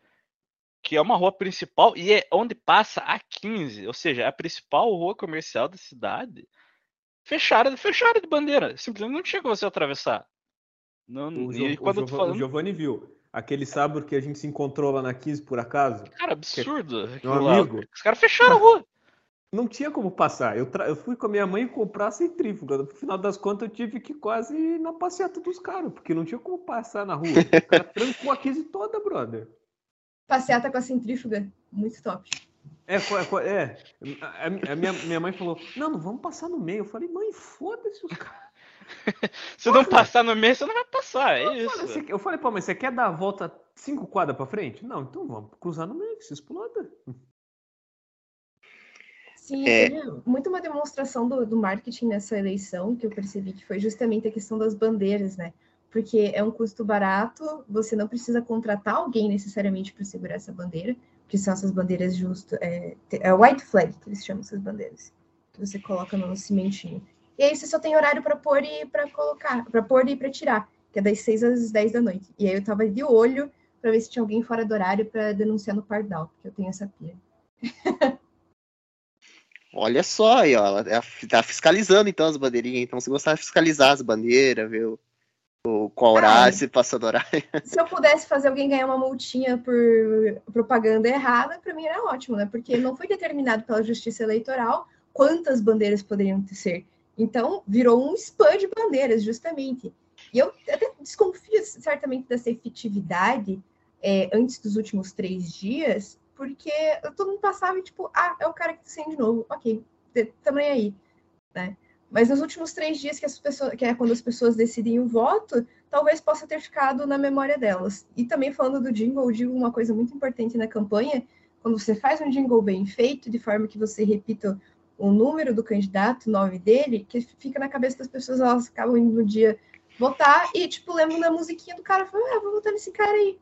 que é uma rua principal e é onde passa a 15, ou seja, é a principal rua comercial da cidade, fecharam, fecharam de bandeira, simplesmente não tinha como você atravessar. Não, O, e o quando o falando, Giovanni viu. Aquele sábado que a gente se encontrou lá na 15 por acaso. cara, absurdo. Meu aquilo lá. amigo, Os caras fecharam a rua. [LAUGHS] não tinha como passar. Eu, tra- eu fui com a minha mãe comprar centrífuga. No final das contas, eu tive que quase ir na passeata dos caras, porque não tinha como passar na rua. O cara [LAUGHS] trancou a 15 toda, brother. Passeata com a centrífuga. Muito top. É, co- é. A, a minha, minha mãe falou: Não, não vamos passar no meio. Eu falei: Mãe, foda-se os caras. [LAUGHS] Se não passar no meio, você não vai passar, é Eu falei, isso. "Você quer-" Eu falei pra mãe: Você quer dar a volta cinco quadras pra frente? Não, então vamos cruzar no meio, que se exploda. Sim, É. teve muito uma demonstração do, do marketing nessa eleição, que eu percebi que foi justamente a questão das bandeiras, né? Porque é um custo barato, você não precisa contratar alguém necessariamente para segurar essa bandeira, que são essas bandeiras justo. É, é white flag que eles chamam essas bandeiras, que você coloca no cimentinho. E aí você só tem horário para pôr e para colocar, para pôr e para tirar, que é das 6 às 10 da noite. E aí eu tava de olho para ver se tinha alguém fora do horário para denunciar no Pardal, porque eu tenho essa pia. [LAUGHS] Olha só aí, ó. Ela tá- fiscalizando então as bandeirinhas. Então, se gostar de fiscalizar as bandeiras, ver o, o qual horário, Ah, se passou do horário. [LAUGHS] se eu pudesse fazer alguém ganhar uma multinha por propaganda errada, para mim era ótimo, né? Porque não foi determinado pela Justiça Eleitoral quantas bandeiras poderiam ser. Então, virou um spam de bandeiras, justamente. E eu até desconfio certamente dessa efetividade é, antes dos últimos três dias, porque todo mundo passava e, tipo, ah, é o cara que tá saindo de novo. Ok, também aí, né? Mas nos últimos três dias, que, as pessoas, que é quando as pessoas decidem o voto, talvez possa ter ficado na memória delas. E também falando do jingle, eu digo uma coisa muito importante na campanha, quando você faz um jingle bem feito, de forma que você repita o número do candidato, o nome dele, que fica na cabeça das pessoas, elas acabam indo no dia votar e, tipo, lembram da musiquinha do cara, falam, ah, vou votar nesse cara aí.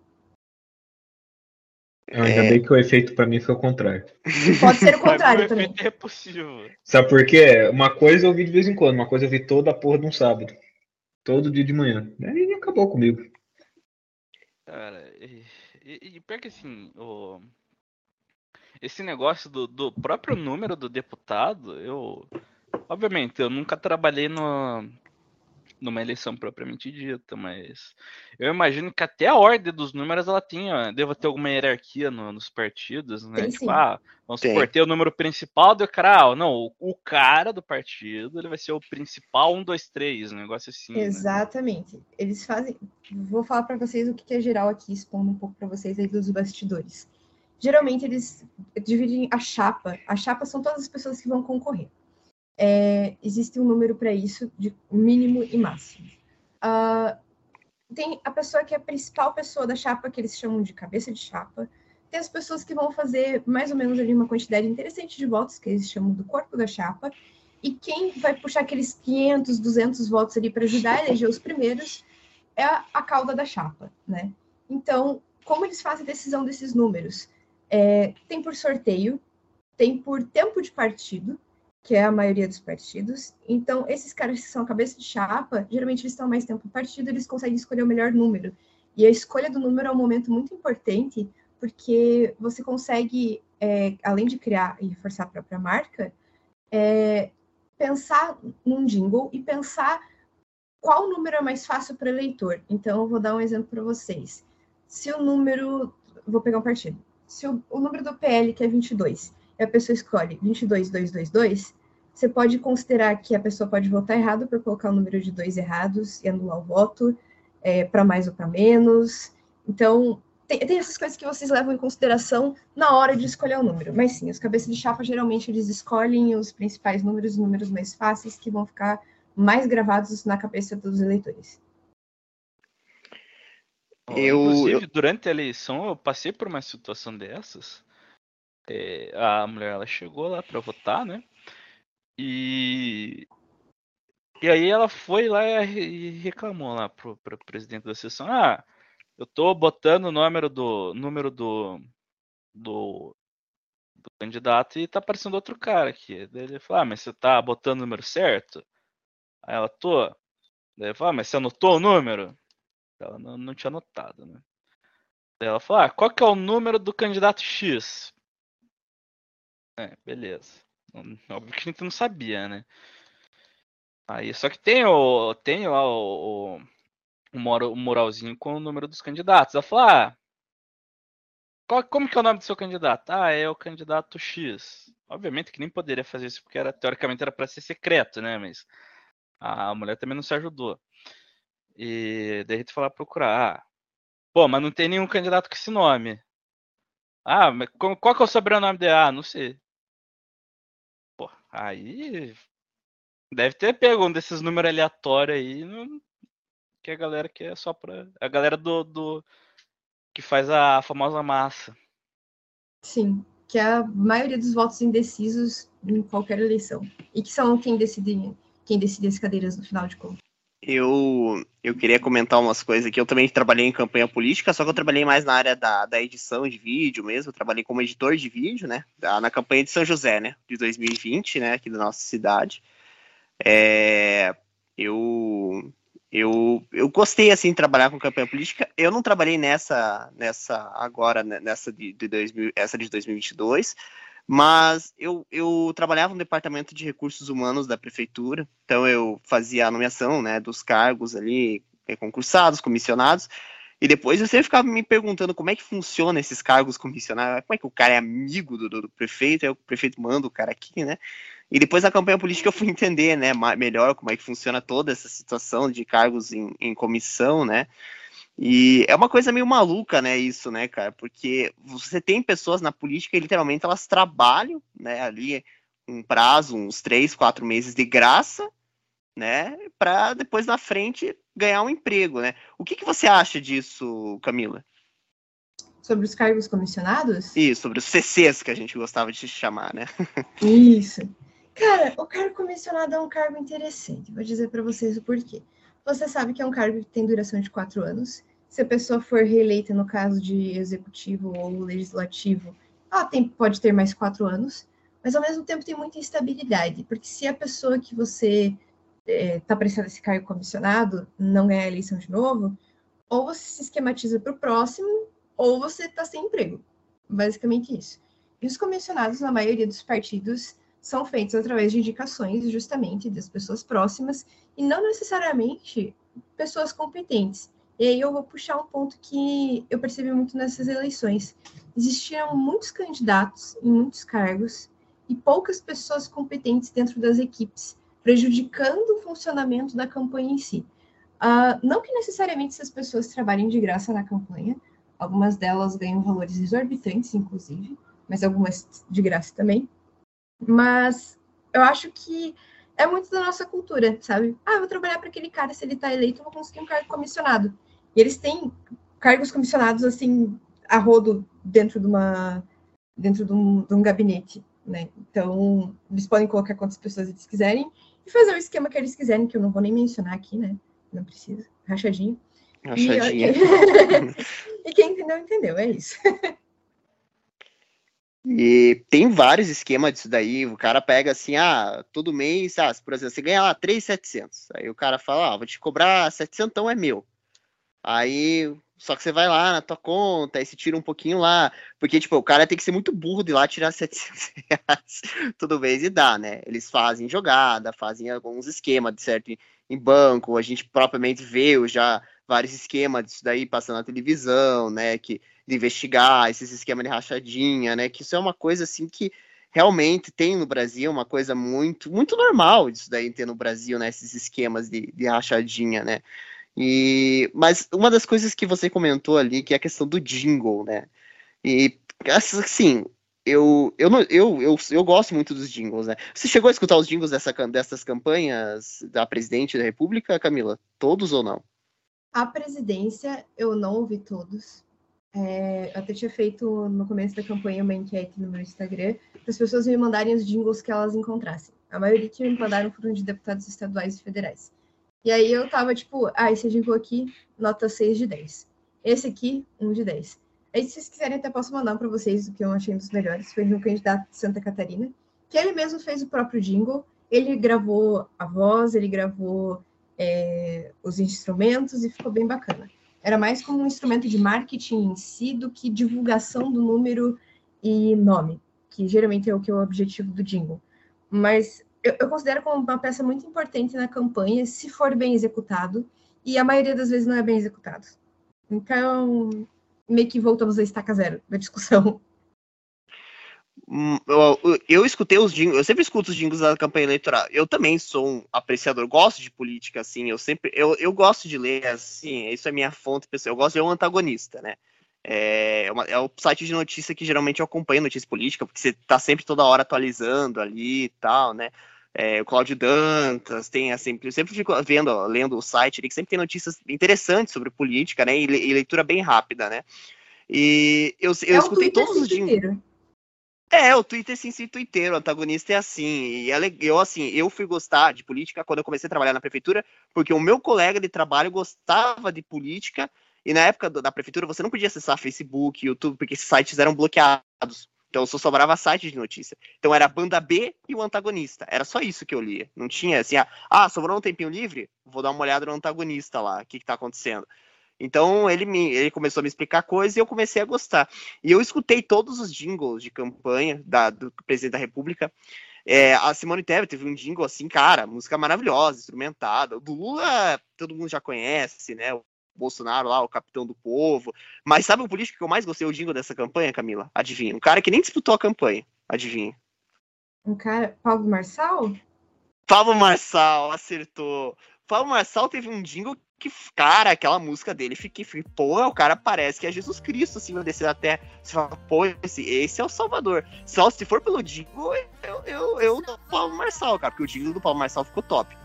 Eu ainda bem que o efeito pra mim foi o contrário. Pode ser o contrário o também. efeito é possível. Sabe por quê? Uma coisa eu vi de vez em quando, uma coisa eu vi toda a porra de um sábado. Todo dia de manhã. Aí acabou comigo. Cara, e, e, e pior que assim, o, esse negócio do, do próprio número do deputado, eu. Obviamente, eu nunca trabalhei no, numa eleição propriamente dita, mas eu imagino que até a ordem dos números ela tinha, deva ter alguma hierarquia no- nos partidos, né? Tem tipo, sim. ah, vamos supor, ter o número principal do cara, ah, não, o, o cara do partido, ele vai ser o principal 1, 2, 3, um negócio assim. né? Exatamente. Eles fazem. Vou falar para vocês o que que é geral aqui, expondo um pouco para vocês aí dos bastidores. Geralmente eles dividem a chapa. A chapa são todas as pessoas que vão concorrer. É, existe um número para isso, de mínimo e máximo. Ah, tem a pessoa que é a principal pessoa da chapa, que eles chamam de cabeça de chapa. Tem as pessoas que vão fazer mais ou menos ali uma quantidade interessante de votos, que eles chamam do corpo da chapa. E quem vai puxar aqueles 500, 200 votos ali para ajudar a eleger os primeiros é a, a cauda da chapa, né? Então, como eles fazem decisão desses números? É, tem por sorteio, tem por tempo de partido, que é a maioria dos partidos. Então, esses caras que são cabeça de chapa, geralmente eles estão mais tempo no partido, eles conseguem escolher o melhor número. E a escolha do número é um momento muito importante, porque você consegue, é, além de criar e reforçar a própria marca, é, pensar num jingle e pensar qual número é mais fácil para o eleitor. Então, eu vou dar um exemplo para vocês. Se o número. Vou pegar um partido. Se o, o número do PL, que é 22, e a pessoa escolhe 22222, você pode considerar que a pessoa pode votar errado por colocar o número de dois errados e anular o voto, é, para mais ou para menos. Então, tem, tem essas coisas que vocês levam em consideração na hora de escolher o número. Mas sim, os cabeças de chapa geralmente eles escolhem os principais números, os números mais fáceis que vão ficar mais gravados na cabeça dos eleitores. Eu- Inclusive, durante a eleição, eu passei por uma situação dessas. É, a mulher ela chegou lá para votar, né? E e aí ela foi lá e reclamou lá pro, pro presidente da sessão. Ah, eu tô botando o número do número do do, do candidato e tá aparecendo outro cara aqui. Daí ele falou: Ah, mas você tá botando o número certo? Aí ela tô. Daí ele falou: ah, mas você anotou o número? Ela não, não tinha anotado, né? Daí ela falou: ah, qual que é o número do candidato X? É, beleza. Óbvio que a gente não sabia, né? Aí, só que tem o, tem lá o, o, o mora- o muralzinho com o número dos candidatos. Ela falou: ah, qual, como que é o nome do seu candidato? Ah, é o candidato X. Obviamente que nem poderia fazer isso, porque era, teoricamente era para ser secreto, né? Mas a mulher também não se ajudou. E daí a gente foi procurar. Ah, pô, mas não tem nenhum candidato com esse nome. Ah, mas qual que é o sobrenome dele? Ah, não sei. Aí deve ter pego um desses números aleatórios aí, que a galera que é só pra. A galera do, do que faz a famosa massa. Sim, que é a maioria dos votos indecisos em qualquer eleição. E que são quem decide, quem decide as cadeiras no final de contas. Eu, eu queria comentar umas coisas aqui. Eu também trabalhei em campanha política, só que eu trabalhei mais na área da, da edição de vídeo mesmo. Eu trabalhei como editor de vídeo, né? na campanha de São José, né? De 2020, né? Aqui da nossa cidade. É, eu, eu, eu gostei, assim, de trabalhar com campanha política. Eu não trabalhei nessa, nessa agora, né, nessa de, de 2000, essa de 2022. Mas eu, eu trabalhava no departamento de recursos humanos da prefeitura, então eu fazia a nomeação né, dos cargos ali, eh, concursados, comissionados, e depois eu sempre ficava me perguntando como é que funciona esses cargos comissionados, como é que o cara é amigo do, do, do prefeito, aí o prefeito manda o cara aqui, né? E depois da campanha política eu fui entender, né, melhor como é que funciona toda essa situação de cargos em, em comissão, né? E é uma coisa meio maluca, né, isso, né, cara? Porque você tem pessoas na política que literalmente elas trabalham, né, ali um prazo, uns três, quatro meses de graça, né, para depois na frente ganhar um emprego, né? O que, que você acha disso, Camila? Sobre os cargos comissionados? E sobre os CCs que a gente gostava de chamar, né? [LAUGHS] Isso. Cara, o cargo comissionado é um cargo interessante. Vou dizer para vocês o porquê. Você sabe que é um cargo que tem duração de quatro anos. Se a pessoa for reeleita no caso de executivo ou legislativo, ela tem, pode ter mais quatro anos. Mas ao mesmo tempo tem muita instabilidade, porque se a pessoa que você está prestando esse cargo comissionado não ganhar a eleição de novo, ou você se esquematiza para o próximo, ou você está sem emprego. Basicamente isso. E os comissionados, na maioria dos partidos, são feitos através de indicações, justamente, das pessoas próximas, e não necessariamente pessoas competentes. E aí eu vou puxar um ponto que eu percebi muito nessas eleições. Existiram muitos candidatos em muitos cargos e poucas pessoas competentes dentro das equipes, prejudicando o funcionamento da campanha em si. Uh, não que necessariamente essas pessoas trabalhem de graça na campanha, algumas delas ganham valores exorbitantes, inclusive, mas algumas de graça também. Mas eu acho que é muito da nossa cultura, sabe? Ah, eu vou trabalhar para aquele cara, se ele está eleito, eu vou conseguir um cargo comissionado. E eles têm cargos comissionados, assim, a rodo dentro de uma dentro de um, de um gabinete, né? Então, eles podem colocar quantas pessoas eles quiserem e fazer o esquema que eles quiserem, que eu não vou nem mencionar aqui, né? Não precisa. Rachadinho. Rachadinha. E, [LAUGHS] e quem entendeu, entendeu. É isso. [LAUGHS] E tem vários esquemas disso daí. O cara pega assim, ah, todo mês, ah, por exemplo, você ganha lá 3,700. Aí o cara fala, ah, vou te cobrar 700, então é meu. Aí, só que você vai lá na tua conta, aí você tira um pouquinho lá. Porque, tipo, o cara tem que ser muito burro de ir lá tirar [LAUGHS] 700 reais todo mês e dá, né? Eles fazem jogada, fazem alguns esquemas, de certo? Em banco, a gente propriamente vê já vários esquemas disso daí passando na televisão, né? Que de investigar esses esquemas de rachadinha, né? Que isso é uma coisa assim que realmente tem no Brasil, uma coisa muito, muito normal isso daí ter no Brasil, né? Esses esquemas de, de rachadinha, né? E, mas uma das coisas que você comentou ali, que é a questão do jingle, né? E assim, eu, eu, eu, eu, eu gosto muito dos jingles, né? Você chegou a escutar os jingles dessa, dessas campanhas da presidente da República, Camila? Todos ou não? A presidência, eu não ouvi todos. É, até tinha feito no começo da campanha uma enquete no meu Instagram para as pessoas me mandarem os jingles que elas encontrassem. A maioria que me mandaram foram de deputados estaduais e federais. E aí eu tava tipo, ah, esse jingle aqui, nota 6 de 10. Esse aqui, 1 de 10. Aí, se vocês quiserem, até posso mandar para vocês o que eu achei um dos melhores. Foi no candidato de Santa Catarina, que ele mesmo fez o próprio jingle. Ele gravou a voz, ele gravou é, os instrumentos e ficou bem bacana. Era mais como um instrumento de marketing em si do que divulgação do número e nome, que geralmente é o que é o objetivo do jingle. Mas eu, eu considero como uma peça muito importante na campanha, se for bem executado, e a maioria das vezes não é bem executado. Então, meio que voltamos a estaca zero da discussão. Hum, eu, eu, escutei os jingles, eu sempre escuto os jingles da campanha eleitoral. Eu também sou um apreciador, gosto de política, assim, eu sempre, eu, eu gosto de ler, assim, isso é minha fonte pessoal, eu gosto de ler um antagonista, né? É, é, uma, é, o site de notícia que geralmente eu acompanho notícia política, porque você tá sempre toda hora atualizando ali e tal, né? É, o Cláudio Dantas, tem assim, eu sempre fico vendo, ó, lendo o site ali, que sempre tem notícias interessantes sobre política, né? E, e leitura bem rápida, né? E eu, eu é escutei todos os jingles. É, o Twitter sim, sim, Twitter, o antagonista é assim. E é eu, assim, eu fui gostar de política quando eu comecei a trabalhar na prefeitura, porque o meu colega de trabalho gostava de política, e na época da prefeitura você não podia acessar Facebook, YouTube, porque esses sites eram bloqueados. Então só sobrava site de notícia. Então era a banda B e o antagonista. Era só isso que eu lia. Não tinha assim, ah, ah sobrou um tempinho livre? Vou dar uma olhada no antagonista lá, o que, que tá acontecendo. Então ele me ele começou a me explicar coisas e eu comecei a gostar. E eu escutei todos os jingles de campanha da, do presidente da República. É, a Simone Tebet teve um jingle assim, cara, música maravilhosa, instrumentada. O do Lula todo mundo já conhece, né? O Bolsonaro lá, o capitão do povo. Mas sabe o político que eu mais gostei o jingle dessa campanha, Camila? Adivinha? Um cara que nem disputou a campanha. Adivinha? Um cara. Pablo Marçal? Pablo Marçal, acertou. Pablo Marçal teve um jingle que, cara, aquela música dele, fiquei, fiquei pô, o cara parece que é Jesus Cristo, assim, vai descer até. Você fala, pô, esse, esse é o Salvador. Só se for pelo jingle, eu, eu, eu dou Paulo Marçal, cara, porque o jingle do Paulo Marçal ficou top.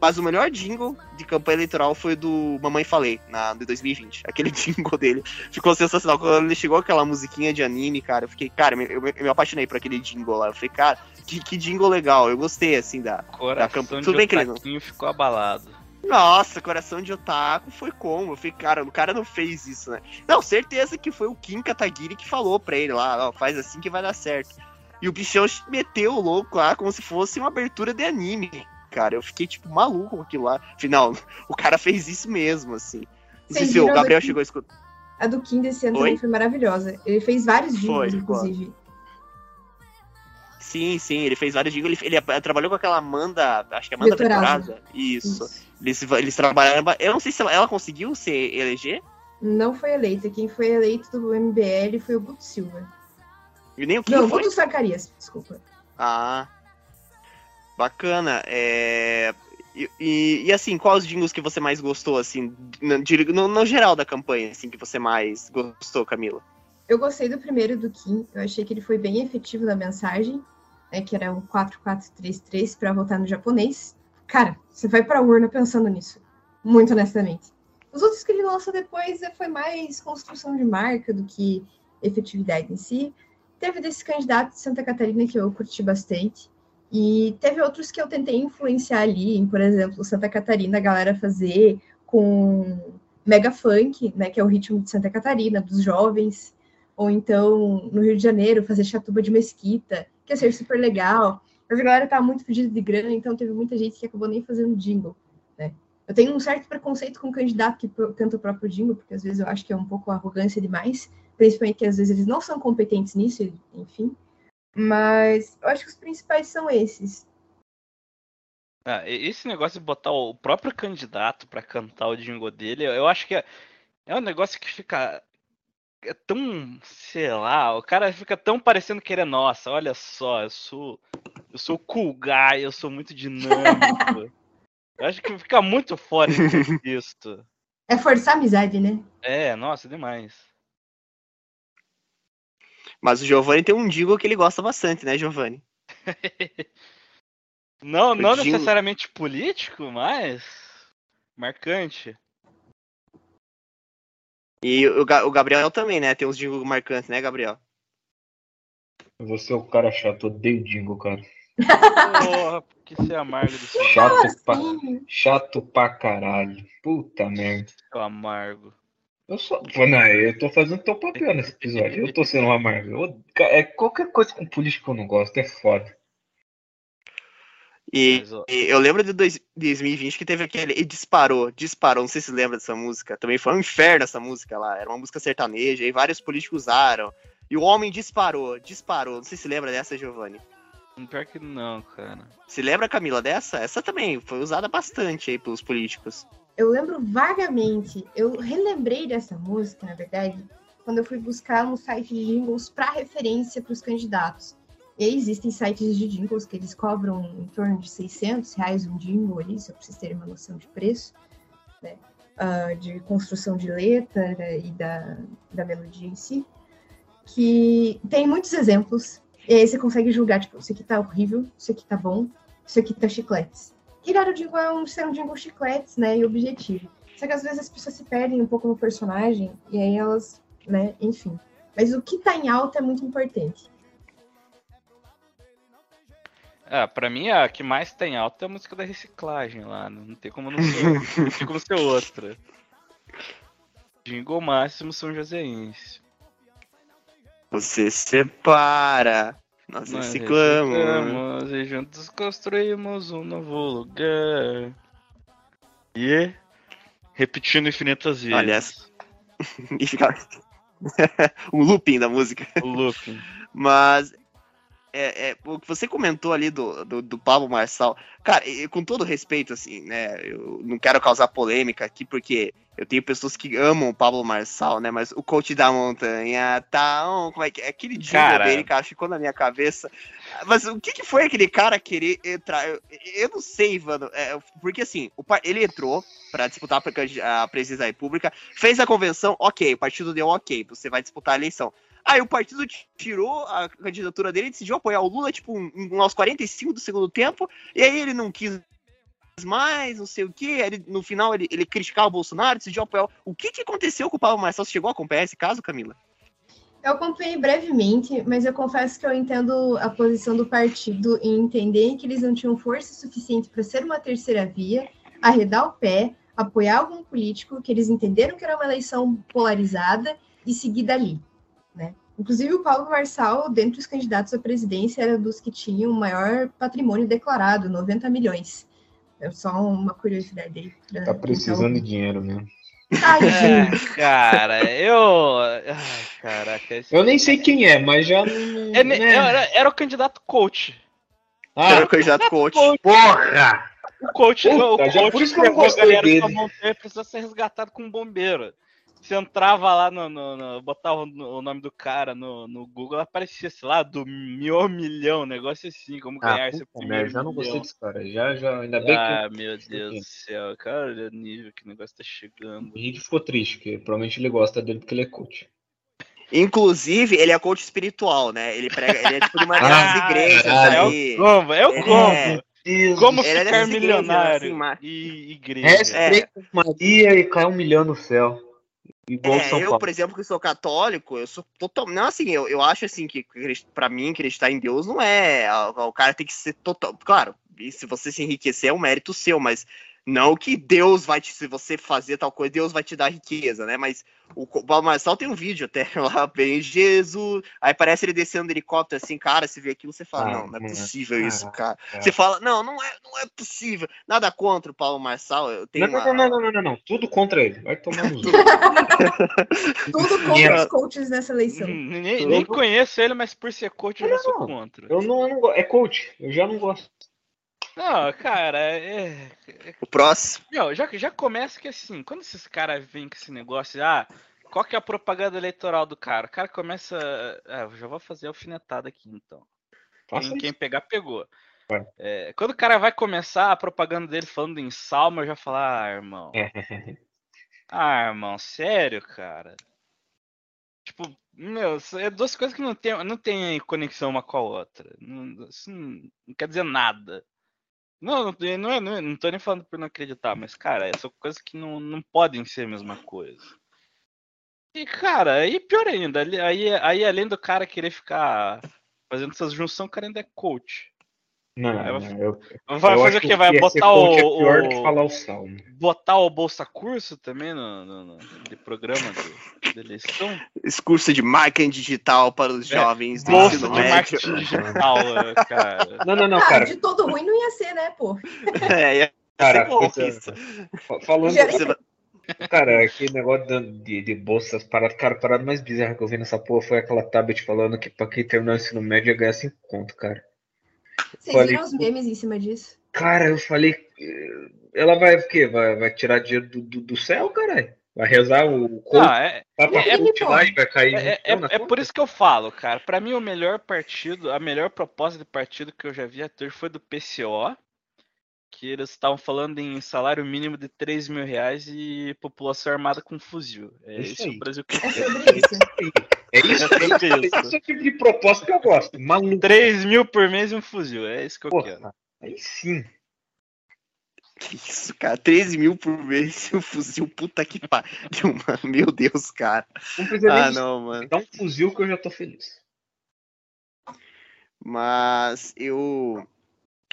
Mas o melhor jingle de campanha eleitoral foi do Mamãe Falei, na, de 2020. Aquele [LAUGHS] jingle dele ficou sensacional. Quando ele chegou aquela musiquinha de anime, cara, eu fiquei, cara, eu, eu me apaixonei por aquele jingle lá. Eu falei, cara, que, que jingle legal. Eu gostei, assim, da, da campanha. Tudo bem que ele não... ficou abalado. Nossa, coração de otaku foi como? Eu falei, cara, o cara não fez isso, né? Não, certeza que foi o Kim Kataguiri que falou pra ele lá, ó, faz assim que vai dar certo. E o bichão meteu o louco lá como se fosse uma abertura de anime, cara. Eu fiquei, tipo, maluco com aquilo lá. Afinal, [LAUGHS] o cara fez isso mesmo, assim. Não sei se o Gabriel chegou a escutar. A do Kim desse ano foi maravilhosa. Ele fez vários jingles, inclusive. Sim, sim, ele fez vários jingles. Ele, ele trabalhou com aquela Amanda, acho que é Amanda Vettorazzo. Vettorazzo. Isso. Eles, eles trabalharam. ba- Eu não sei se ela, ela conseguiu se eleger. Não foi eleita. Quem foi eleito do MBL foi o Guto Silva. E nem o que Não, foi. Guto Zacarias, desculpa. Ah. Bacana. É. E, e, e, assim, quais os jingles que você mais gostou, assim, no, no geral da campanha, assim, que você mais gostou, Camila? Eu gostei do primeiro do Kim. Eu achei que ele foi bem efetivo na mensagem, né, que era o 4433 para votar no japonês. Cara, você vai pra urna pensando nisso. Muito honestamente. Os outros que ele lançou depois eh, foi mais construção de marca do que efetividade em si. Teve desse candidato de Santa Catarina que eu curti bastante. E teve outros que eu tentei influenciar ali, em, por exemplo, Santa Catarina, a galera fazer com mega funk, né, que é o ritmo de Santa Catarina, dos jovens, ou então no Rio de Janeiro fazer chatuba de mesquita, que ia ser super legal. Mas a galera tá muito fedida de grana, então teve muita gente que acabou nem fazendo jingle, né? Eu tenho um certo preconceito com o candidato que canta o próprio jingle, porque às vezes eu acho que é um pouco arrogância demais, principalmente que às vezes eles não são competentes nisso, enfim. Mas eu acho que os principais são esses. Ah, esse negócio de botar o próprio candidato pra cantar o jingle dele, eu acho que é, é um negócio que fica é tão, sei lá, o cara fica tão parecendo que ele é nossa, olha só, eu sou eu sou cool guy, eu sou muito dinâmico. Eu acho que fica muito fora de [LAUGHS] contexto. É forçar a amizade, né? É, nossa, demais. Mas o Giovanni tem um jingle que ele gosta bastante, né, Giovanni? [LAUGHS] Não, não necessariamente político, mas marcante. E o, o Gabriel também, né? Tem uns jingles marcantes, né, Gabriel? Você é o cara chato, odeio jingle, cara. Porra, por que você é amargo desse Chato pra, Sim. chato pra caralho. Puta merda. seu amargo? Eu sou. Pô, Não, eu tô fazendo teu papel nesse episódio. Eu tô sendo um amargo. Eu- é, qualquer coisa com político que eu não gosto é foda. E, e eu lembro de dois- 2020 que teve aquele. E disparou, disparou. Não sei se lembra dessa música. Também foi um inferno essa música lá. Era uma música sertaneja e vários políticos usaram. E o homem disparou, disparou. Não sei se lembra dessa, Giovanni. pior que não, cara. Se lembra, Camila, dessa? Essa também foi usada bastante aí pelos políticos. Eu lembro vagamente, eu relembrei dessa música, na verdade, quando eu fui buscar um site de jingles para referência para os candidatos. E existem sites de jingles que eles cobram em torno de 600 reais um jingle ali, só para vocês terem uma noção de preço, né? Ah, de construção de letra né, e da, da melodia em si, que tem muitos exemplos, e aí você consegue julgar, tipo, isso aqui tá horrível, isso aqui tá bom, isso aqui tá chicletes. Irado Jingle é um ser um jingle chicletes, né? E objetivo. Só que às vezes as pessoas se perdem um pouco no personagem e aí elas, né, enfim. Mas o que tá em alta é muito importante. Ah, pra mim a que mais tem alta é a música da reciclagem lá. Não tem como não ser, não tem como ser outra. Jingle máximo São Joséense. Você separa. Nós Nós reciclamos. reciclamos e juntos construímos um novo lugar. E repetindo infinitas vezes. Essa. [LAUGHS] E fica. [LAUGHS] um looping da música. O looping. Mas é, é, o que você comentou ali do, do, do Pablo Marçal, cara, e- com todo respeito, assim, né? Eu não quero causar polêmica aqui, porque eu tenho pessoas que amam o Pablo Marçal, né? Mas o coach da montanha tá. on, Como é que é? Aquele jingle Cara. dele, cara, ficou na minha cabeça. Mas o que, que foi aquele cara querer entrar? Eu, eu não sei, mano. é, porque assim, o, ele entrou pra disputar a presidência da República, fez a convenção, ok, o partido deu ok, você vai disputar a eleição. Aí o partido tirou a candidatura dele e decidiu apoiar o Lula, tipo, um- aos 45 do segundo tempo, e aí ele não quis mais, não sei o que, no final ele, ele criticava o Bolsonaro, decidiu apoiar. o- que que aconteceu com o Paulo Marcelo? Você chegou a acompanhar esse caso, Camila? Eu acompanhei brevemente, mas eu confesso que eu entendo a posição do partido em entender que eles não tinham força suficiente para ser uma terceira via, arredar o pé, apoiar algum político, que eles entenderam que era uma eleição polarizada e seguir dali. Né? Inclusive, o Paulo Marçal, dentre os candidatos à presidência, era dos que tinham o maior patrimônio declarado, 90 milhões. É só uma curiosidade aí. pra Tá precisando de ouvindo. dinheiro mesmo. Tadinho. [LAUGHS] É, cara, eu. Ai, caraca. esse- Eu nem sei quem é, mas já não. É, né? era, era o candidato coach. Era Ah, o candidato coach. porra! O coach, Puta, o coach já por isso que eu não gostei dele. montanha precisa ser resgatado com um bombeiro. Você entrava lá no. no, no- botava o, o nome do cara no, no Google, aparecia, sei lá, do mil milhão, negócio assim, como Ah, ganhar esse puta primeiro já não gostei desse cara. Já, já, ainda bem Ah, meu Deus do céu, cara, olha o nível que o negócio tá chegando. que o Henrique ficou triste, porque provavelmente ele gosta dele porque ele é coach. Inclusive, ele é coach espiritual, né? Ele prega, ele é tipo de uma [LAUGHS] Ah, dessas igrejas caralho. aí. Como? É o É. como? Deus Como Ele é ficar dessas igrejas, milionário assim, e igreja. Respeita Maria e cai um milhão no céu. Igual É, São eu, Paulo. por exemplo, que sou católico, eu sou total. Não, assim, eu, eu acho assim que pra mim acreditar em Deus não é. O, o cara tem que ser total. Claro, se você se enriquecer é um mérito seu, mas não que Deus vai te. Se você fazer tal coisa, Deus vai te dar riqueza, né? Mas o Paulo Marçal tem um vídeo até [LAUGHS] lá, bem Jesus. Aí parece ele descendo do helicóptero assim, cara, se vê aquilo, você fala, Ah, não, não é mano, possível isso, caraca, cara. cara. Você fala, não, não é, não é possível. Nada contra o Paulo Marçal, eu tenho Não, uma. não, não, não, não, não, não. Tudo contra ele. Vai tomar no. [LAUGHS] Tudo contra [LAUGHS] os coaches nessa eleição. Nem, nem conheço ele, mas por ser coach eu sou Não. contra. Eu não, eu não gosto. É coach. Eu já não gosto. Não, cara, é. O próximo. Meu, já, já começa que assim, quando esses caras vêm com esse negócio, ah, qual que é a propaganda eleitoral do cara? O cara começa. Ah, eu já vou fazer alfinetada aqui então. Quem, quem pegar, pegou. Vai. É, quando o cara vai começar a propaganda dele falando em salmo, eu já falo, ah, irmão. Ah, irmão, sério, cara? Tipo, meu, é duas coisas que não tem, não tem conexão uma com a outra. Não, isso não, não quer dizer nada. Não, não, não, é- não, é- não tô nem falando por não acreditar, mas, cara, são coisas que não, não podem ser a mesma coisa. E, cara, aí pior ainda, aí, aí além do cara querer ficar fazendo essas junções, o cara ainda é coach. Não, vai- não, eu, Vai eu fazer o quê? Vai que botar coach o, É pior do que falar o salmo. botar o Bolsa Curso também no, no, no- de programa de, de eleição? Esse curso de marketing digital para os É, jovens do Bolsa ensino de médio. marketing digital, [LAUGHS] é, cara. Não, não, não, Ah, cara. de todo ruim não ia ser, né, pô? É, ia Cara, ser bom coisa- falando. Cara, aquele negócio de, de, bolsas paradas. Cara, a parada mais bizarra que eu vi nessa porra foi aquela tablet falando que pra quem terminou o ensino médio ia ganhar 5 conto, cara. Vocês Falei- viram os memes em cima disso? Cara, eu falei. Ela vai o quê? Vai, vai tirar dinheiro do, do, do céu, caralho? Vai rezar o Ah, é, vai pra é- coach lá e vai cair. é, é, é conta? por isso que eu falo, cara. Pra mim, o melhor partido, a melhor proposta de partido que eu já vi até hoje foi do PCO. Que eles estavam falando em salário mínimo de 3 mil reais e população armada com fuzil. É Isso isso aí. o Brasil que É sobre isso. [LAUGHS] É isso, É é esse é o tipo de proposta que eu gosto. Maluco. 3 mil por mês e um fuzil. É isso que eu quero. Porra, aí sim. Que isso, cara? 13 mil por mês e um fuzil, puta que pariu, mano. Meu Deus, cara. Não precisa Ah, não, mano. Dá um fuzil que eu já tô feliz. Mas eu.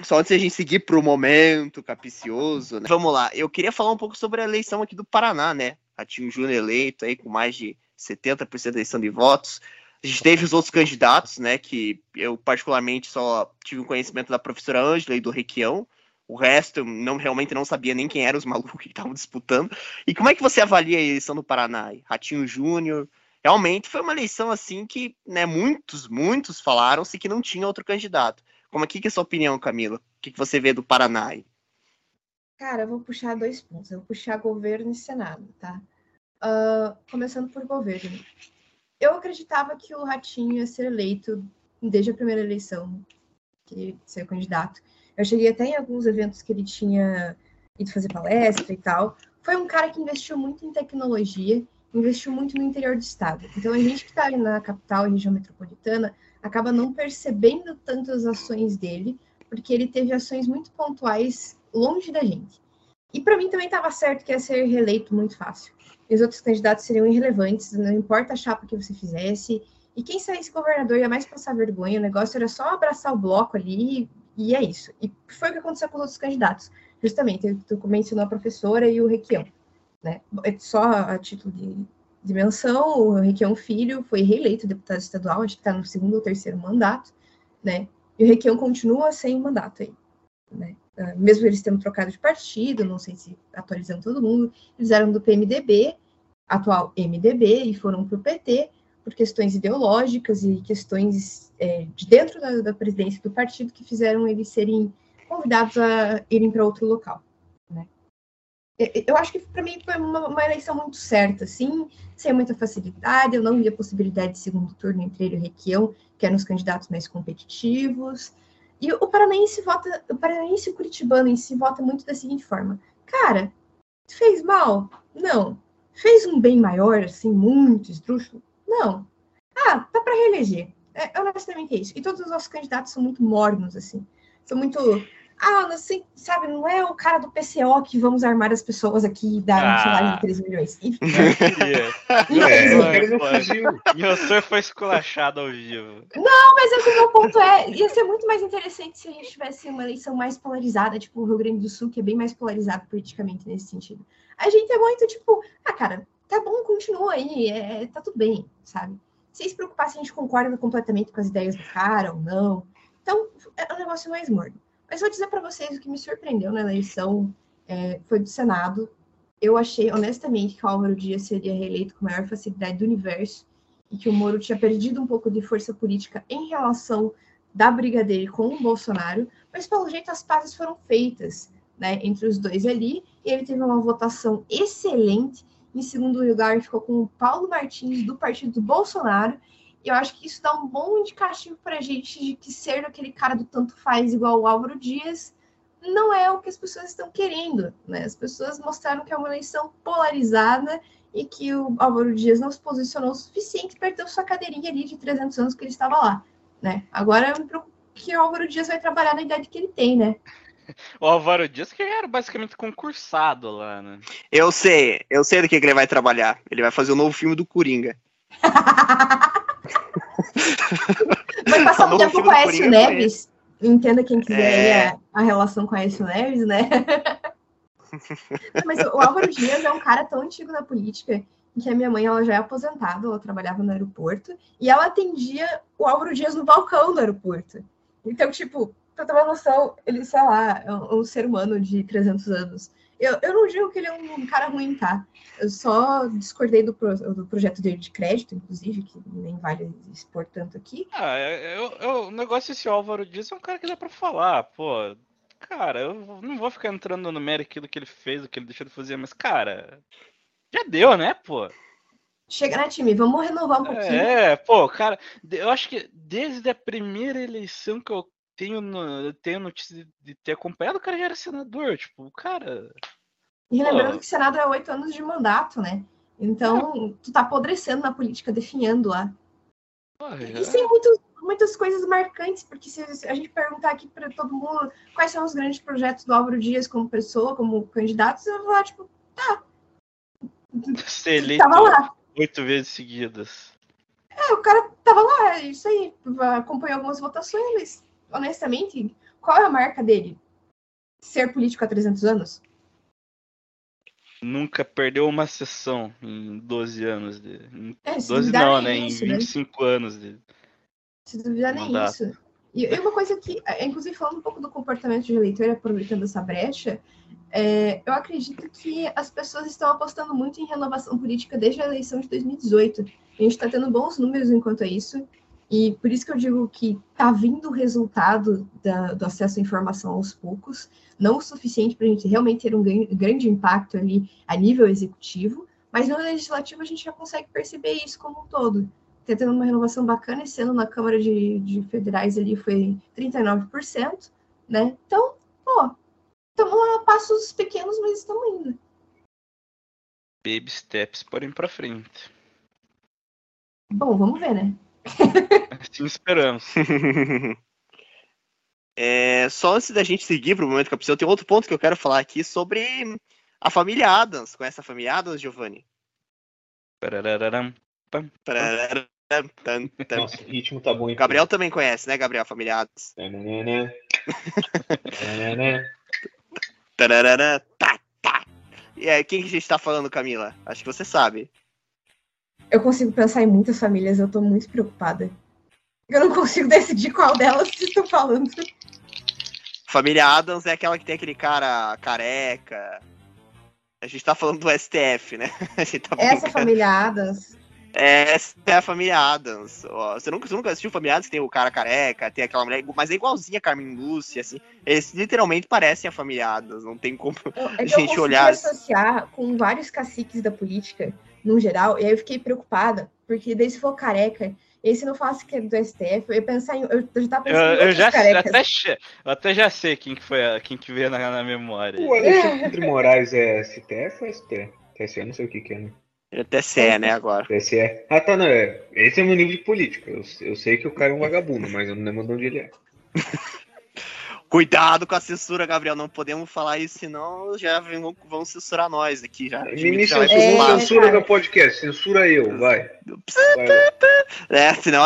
Só antes de a gente seguir pro momento capicioso, né? Vamos lá. Eu queria falar um pouco sobre a eleição aqui do Paraná, né? Ratinho Júnior eleito aí com mais de 70% da eleição de votos. A gente teve os outros candidatos, né? Que eu, particularmente, só tive um conhecimento da professora Ângela e do Requião. O resto, eu não, realmente não sabia nem quem eram os malucos que estavam disputando. E como é que você avalia a eleição do Paraná? Ratinho Júnior. Realmente foi uma eleição assim que, né, muitos, muitos falaram-se que não tinha outro candidato. Como aqui que é a sua opinião, Camila? O que, que você vê do Paraná? Cara, eu vou puxar dois pontos. Eu vou puxar governo e Senado, tá? Ah, começando por governo. Eu acreditava que o Ratinho ia ser eleito desde a primeira eleição, que ser candidato. Eu cheguei até em alguns eventos que ele tinha ido fazer palestra e tal. Foi um cara que investiu muito em tecnologia, investiu muito no interior do estado. Então a gente que está ali na capital região metropolitana acaba não percebendo tanto as ações dele, porque ele teve ações muito pontuais longe da gente. E para mim também estava certo que ia ser reeleito muito fácil. Os outros candidatos seriam irrelevantes, não importa a chapa que você fizesse. E quem saísse governador ia mais passar vergonha, o negócio era só abraçar o bloco ali, e é isso. E foi o que aconteceu com os outros candidatos. Justamente, tu mencionou a professora e o Requião. Né? Só a título de, de menção, o Requião Filho foi reeleito deputado estadual, acho que está no segundo ou terceiro mandato, né? E o Requião continua sem mandato aí, né? Uh, mesmo eles tendo trocado de partido, não sei se atualizando todo mundo, eles eram do PMDB, atual MDB, e foram para o PT por questões ideológicas e questões é, de dentro da, da, presidência do partido que fizeram eles serem convidados a irem para outro local. Né? Eu acho que para mim foi uma, uma, eleição muito certa, assim, sem muita facilidade. Eu não vi a possibilidade de segundo turno entre ele e o Requião, que eram os candidatos mais competitivos. E o paranaense vota, o paranaense e o curitibano em si vota muito da seguinte forma: cara, fez mal? Não. Fez um bem maior, assim, muito esdrúxulo? Não. Ah, tá para reeleger. É, honestamente é isso. E todos os nossos candidatos são muito mornos, assim. São muito ah, assim, sabe, não é o cara do PCO que vamos armar as pessoas aqui e dar ah. um salário de 3 milhões. [LAUGHS] E, é, o senhor foi esculachado ao vivo. Não, mas é o meu ponto é, ia ser muito mais interessante se a gente tivesse uma eleição mais polarizada, tipo o Rio Grande do Sul, que é bem mais polarizado politicamente nesse sentido. A gente é muito tipo, ah, cara, tá bom, continua aí, é, tá tudo bem, sabe? Sem se preocupar se a gente concorda completamente com as ideias do cara ou não. Então, é um negócio mais morno. Mas vou dizer para vocês o que me surpreendeu na eleição é, foi do Senado. Eu achei, honestamente, que o Álvaro Dias seria reeleito com a maior facilidade do universo e que o Moro tinha perdido um pouco de força política em relação da briga dele com o Bolsonaro, mas pelo jeito as pazes foram feitas né, entre os dois ali, e ele teve uma votação excelente. Em segundo lugar, ficou com o Paulo Martins, do partido do Bolsonaro, e eu acho que isso dá um bom indicativo para a gente de que ser aquele cara do tanto faz igual o Álvaro Dias não é o que as pessoas estão querendo. Né? As pessoas mostraram que é uma eleição polarizada e que o Álvaro Dias não se posicionou o suficiente, perdeu sua cadeirinha ali de 300 anos que ele estava lá. Né? Agora, que o Álvaro Dias vai trabalhar na idade que ele tem, né? [LAUGHS] O Álvaro Dias que era basicamente concursado lá, né? Eu sei, eu sei do que, que ele vai trabalhar. Ele vai fazer o um novo filme do Coringa. [LAUGHS] Vai passar um tempo com a Aécio Neves. Entenda quem quiser é... a, relação com a Aécio Neves, né? Mas o Álvaro Dias é um cara tão antigo na política que a minha mãe ela já é aposentada, ela trabalhava no aeroporto, e ela atendia o Álvaro Dias no balcão do aeroporto. Então, tipo, pra ter uma noção, ele, sei lá, é um, um ser humano de 300 anos. Eu, eu não digo que ele é um cara ruim, tá? Eu só discordei do, pro, do projeto dele de crédito, inclusive, que nem vale expor tanto aqui. Ah, eu, eu, o negócio desse Álvaro Dias é um cara que dá pra falar, pô. Cara, eu não vou ficar entrando no mérito do que ele fez, o que ele deixou de fazer, mas, cara, já deu, né, pô? Chega, né, time? Vamos renovar um pouquinho. É, pô, cara, eu acho que desde a primeira eleição que eu tenho, eu tenho notícia de ter acompanhado, o cara já era senador, tipo, cara. E lembrando que o Senado é oito anos de mandato, né? Então, tu tá apodrecendo na política, definhando lá. Ah, é. E tem muito, muitas coisas marcantes, porque se a gente perguntar aqui para todo mundo quais são os grandes projetos do Álvaro Dias como pessoa, como candidato, você vai falar, tipo, tá. Ser eleito tava lá. oito vezes seguidas. É, o cara tava lá, é isso aí. Acompanhou algumas votações, mas honestamente, qual é a marca dele? Ser político há 300 anos? Nunca perdeu uma sessão em 12 anos. De... Em é, 12 não, né? Isso, em 25 né? anos. De... Se duvidar nem isso. E, e uma coisa que, é, inclusive falando um pouco do comportamento de eleitor, aproveitando essa brecha, é, eu acredito que as pessoas estão apostando muito em renovação política desde a eleição de 2018. A gente está tendo bons números enquanto a isso. E por isso que eu digo que está vindo o resultado da, do acesso à informação aos poucos, não o suficiente para a gente realmente ter um grande impacto ali a nível executivo, mas no legislativo a gente já consegue perceber isso como um todo. Está tendo uma renovação bacana, esse ano na Câmara de, de Federais ali foi 39%, né? Então, pô, estamos a passos pequenos, mas estamos indo. Baby steps porém para frente. Bom, vamos ver, né? Sim, esperamos. [LAUGHS] É, só antes da gente seguir para o momento que eu preciso, tem outro ponto que eu quero falar aqui sobre a família Adams. Conhece a família Adams, Giovanni? Nossa, o ritmo tá bom. Gabriel também conhece, né, Gabriel? A família Adams. E aí, quem que a gente tá falando, Camila? Acho que você sabe. Eu consigo pensar em muitas famílias, eu tô muito preocupada. Eu não consigo [LAUGHS] decidir qual delas vocês estão falando. Família Adams é aquela que tem aquele cara careca. A gente tá falando do STF, né? [LAUGHS] A tá Essa família Adams. É, Essa é a família Adams. Você nunca, você nunca assistiu Família Adams? Tem o cara careca, tem aquela mulher, mas é igualzinha a Carmen Lúcia, assim. Eles literalmente parecem a família Adams, não tem como. Eu- É que Gente, eu olhar- associar com vários caciques da política, no geral, e aí eu fiquei preocupada, porque daí se for careca, e aí se não falasse que é do STF, eu ia pensar em. Eu, eu já tava Eu, pensando em eu outros já carecas. até, eu até já sei quem que foi a- quem que veio na, na memória. O Alexandre de Moraes é STF ou ST? TSE, eu não sei o que que é, né? Ele até se é, né, agora. TSE. Ah, tá, não, é. Esse é meu nível de política. Eu, eu sei que o cara é um vagabundo, mas eu não lembro de onde ele é. [LAUGHS] Cuidado com a censura, Gabriel. Não podemos falar isso, senão já vão, vão censurar nós aqui. Já, censura, É, censura cara. meu podcast, censura eu, vai. vai. É, senão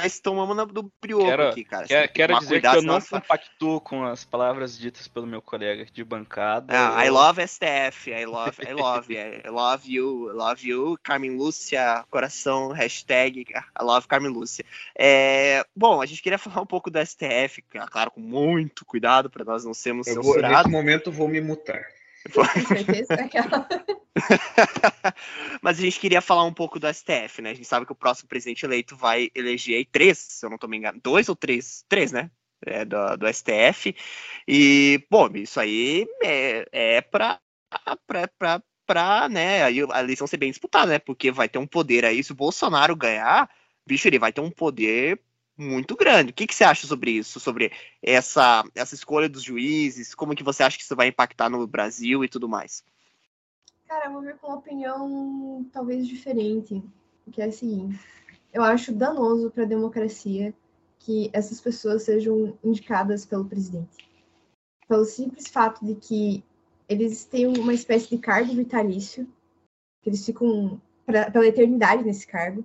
nós tomamos na- do brioco Quero- aqui, cara. Quero, quero dizer cuidado, que eu não nós fa- compactuo com as palavras ditas pelo meu colega de bancada. Ah, I Eu- love STF, I love, I love, I love you, I love you, Carmen Lúcia, coração, hashtag, I love Carmen Lúcia. É, bom, a gente queria falar um pouco do STF, claro, com muito cuidado para nós não sermos Eu vou, nesse censurados. momento vou me mutar. [LAUGHS] Aquela... Mas a gente queria falar um pouco do STF, né? A gente sabe que o próximo presidente eleito vai eleger aí três, se eu não tô me enganando, dois ou três? Três, né? É, do, do STF. E, bom, isso aí é, é pra, pra, pra, pra, né, aí a eleição ser bem disputada, né? Porque vai ter um poder aí, se o Bolsonaro ganhar, bicho, ele vai ter um poder muito grande. O que, que você acha sobre isso? Sobre essa, essa escolha dos juízes? Como que você acha que isso vai impactar no Brasil e tudo mais? Cara, eu vou vir com uma opinião talvez diferente, que é a seguinte. Eu acho danoso para a democracia que essas pessoas sejam indicadas pelo presidente. Pelo simples fato de que eles têm uma espécie de cargo vitalício, que eles ficam pra, pela eternidade nesse cargo.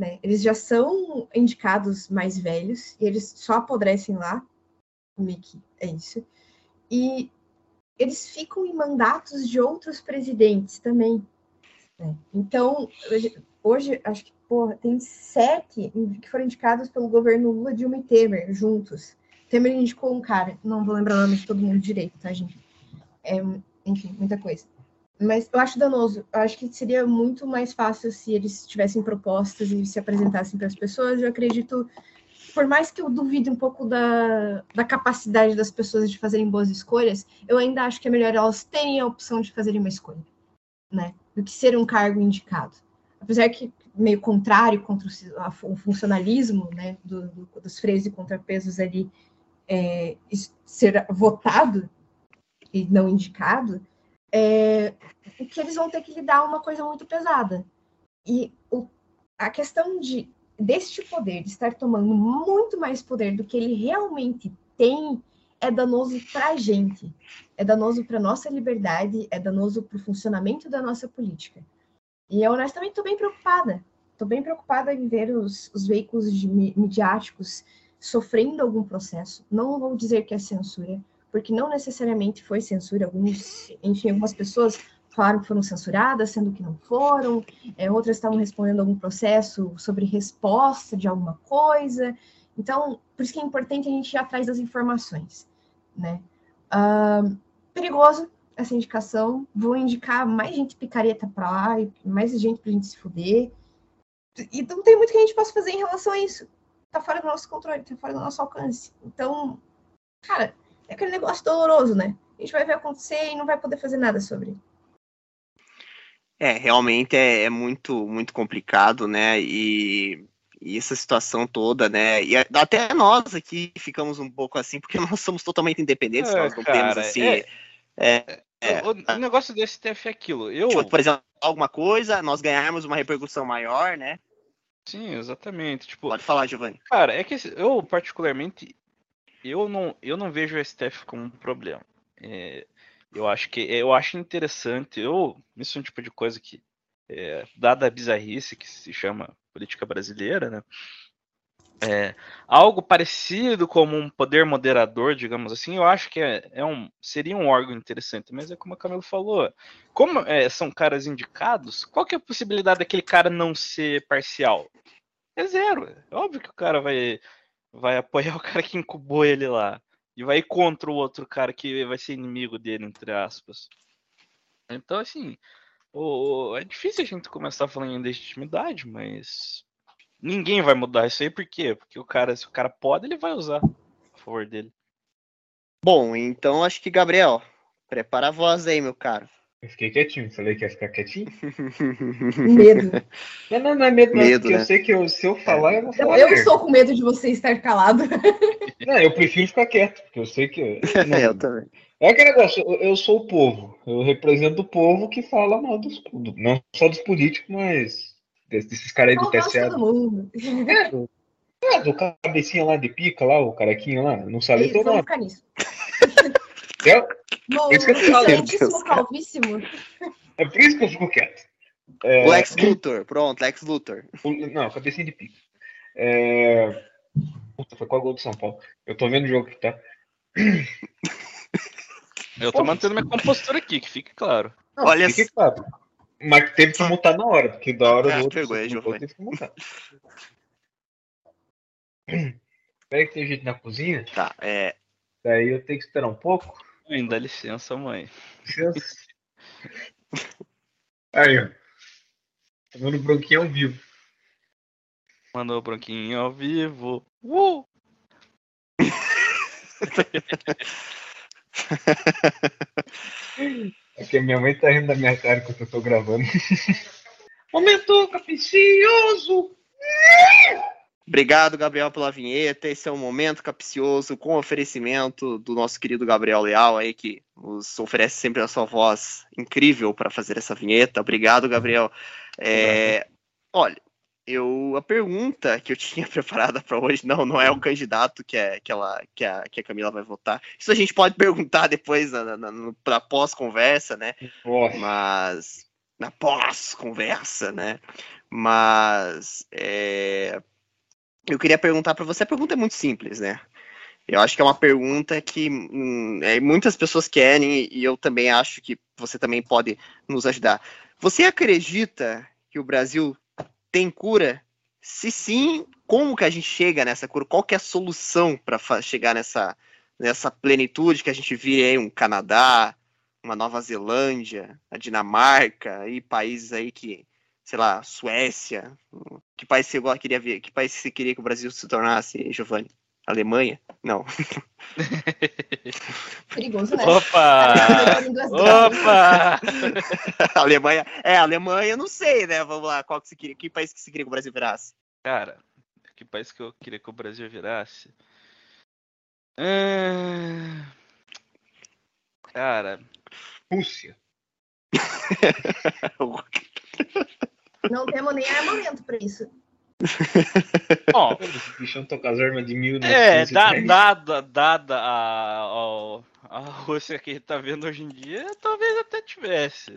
Né? Eles já são indicados mais velhos e eles só apodrecem lá. Meio que é isso. E eles ficam em mandatos de outros presidentes também. né? Então, hoje, hoje, acho que porra, tem sete que foram indicados pelo governo Lula, Dilma e Temer juntos. Temer indicou um cara, não vou lembrar o nome de todo mundo direito, tá, gente? É, enfim, muita coisa. Mas eu acho danoso. Eu acho que seria muito mais fácil se eles tivessem propostas e se apresentassem para as pessoas. Eu acredito, por mais que eu duvide um pouco da, da capacidade das pessoas de fazerem boas escolhas, eu ainda acho que é melhor elas terem a opção de fazerem uma escolha, né? Do que ser um cargo indicado. Apesar que meio contrário contra o, o funcionalismo, né, do, do- dos freios e contrapesos ali é, ser votado e não indicado, é, que eles vão ter que lidar uma coisa muito pesada. E o- a questão de deste poder, de estar tomando muito mais poder do que ele realmente tem, é danoso para a gente. É danoso para nossa liberdade, é danoso para o funcionamento da nossa política. E eu honestamente estou bem preocupada. Estou bem preocupada em ver os, os veículos de mi- midiáticos sofrendo algum processo. Não vou dizer que é censura, porque não necessariamente foi censura. Alguns, enfim, algumas pessoas falaram que foram censuradas, sendo que não foram. É, outras estavam respondendo algum processo sobre resposta de alguma coisa. Então, por isso que é importante a gente ir atrás das informações, né? Ah, perigoso essa indicação. Vou indicar mais gente picareta para lá, mais gente pra gente se fuder. E não tem muito que a gente possa fazer em relação a isso. Tá fora do nosso controle, tá fora do nosso alcance. Então, cara, é aquele negócio doloroso, né? A gente vai ver acontecer e não vai poder fazer nada sobre. É, realmente é, é muito, muito complicado, né? E, e essa situação toda, né? E a- até nós aqui ficamos um pouco assim, porque [LAUGHS] nós somos totalmente independentes, É, nós não cara, temos assim. é- é, é, o, o negócio do STF é aquilo. Eu, tipo, por exemplo, alguma coisa, nós ganharmos uma repercussão maior, né? sim, exatamente. Tipo, Pode falar, Giovanni. Cara, é que eu, particularmente, eu não, eu não vejo o STF como um problema. É, eu acho que eu acho interessante. Eu, isso é um tipo de coisa que, é, dada a bizarrice que se chama política brasileira, né? É, algo parecido como um poder moderador, digamos assim, eu acho que é, é um, seria um órgão interessante, mas é como a Camila falou, como é, são caras indicados, qual que é a possibilidade daquele cara não ser parcial? É zero. É óbvio que o cara vai, vai apoiar [LAUGHS] o cara que incubou ele lá. e vai ir contra o outro cara que vai ser inimigo dele, entre aspas. Então, assim, o, é difícil a gente começar falando em legitimidade, mas ninguém vai mudar isso aí, por quê? Porque o cara, se o cara pode, ele vai usar a favor dele. Bom, então acho que, Gabriel, prepara a voz aí, meu caro. Eu fiquei quietinho, falei que ia ficar quietinho. [LAUGHS] Medo. Não, não, não é medo, não, Medo, porque né? eu sei que eu- se eu falar, eu vou Eu, falar. eu merda. estou com medo de você estar calado. [LAUGHS] Não, eu prefiro ficar quieto, porque eu sei que. [LAUGHS] não- eu também. É aquele negócio, eu, eu sou o povo. Eu represento o povo que fala mal dos. do- Não só dos políticos, mas des- desses caras aí do Eu TSE. É, do, é, do cabecinha lá de pica lá, o carequinha lá. Não É sabe isso, todo vamos nome. ficar nisso. É, No isso que eu falo, excelentíssimo Deus, cara. calvíssimo. é por isso que eu fico quieto. É, Lex Luthor, pronto, Lex Luthor. o- não, cabecinha de pica. É... Puta, foi qual gol do São Paulo? Eu tô vendo o jogo aqui, tá? [LAUGHS] Eu tô mantendo minha compostura aqui, que fique claro. Olha Fique claro. Mas teve que mutar na hora, porque da hora Ah, do outro. vergonha, Giovanni. outro teve que mutar. Espera que tem gente na cozinha. Tá, é. Daí eu tenho que esperar um pouco. Mãe, dá licença, mãe. Licença. [LAUGHS] Aí, ó. Tá vendo o bronquinho ao vivo. Mandou o bronquinho ao vivo. Uh! É que a minha mãe tá rindo da minha cara enquanto eu tô gravando. Momento capicioso! [LAUGHS] Obrigado, Gabriel, pela vinheta. Esse é o momento capcioso com oferecimento do nosso querido Gabriel Leal aí, que nos oferece sempre a sua voz incrível para fazer essa vinheta. Obrigado, Gabriel. É, olha, eu a pergunta que eu tinha [LAUGHS] preparada para hoje não, não é o candidato que, é, que, ela, que, a, que a Camila vai votar. Isso a gente pode perguntar depois na, na, na- na pós-conversa, né? Nossa. mas na pós-conversa, né? Mas é, eu queria perguntar para você. A pergunta é muito simples, né? Eu acho que é uma pergunta que hum, é, muitas pessoas querem e eu também acho que você também pode nos ajudar. Você acredita que o Brasil tem cura? Se sim, como que a gente chega nessa cura? Qual que é a solução para chegar nessa, nessa plenitude que a gente vê aí, um Canadá, uma Nova Zelândia, a Dinamarca e países aí que, sei lá, Suécia. Que país você queria ver? Que país você queria que o Brasil se tornasse, Giovanni? Alemanha? Não. [LAUGHS] Perigoso, né? Opa! Opa! [LAUGHS] Alemanha. É, Alemanha, eu não sei, né? Vamos lá, qual que você queria? Que país que você queria que o Brasil virasse? Cara, que país que eu queria que o Brasil virasse? Ah, Cara, Rússia. [LAUGHS] Não temos nem armamento pra isso. [LAUGHS] bom, Esse bichão com as armas de mil é, da- dada, dada a, ao- a Rússia que a gente tá vendo hoje em dia, talvez até tivesse.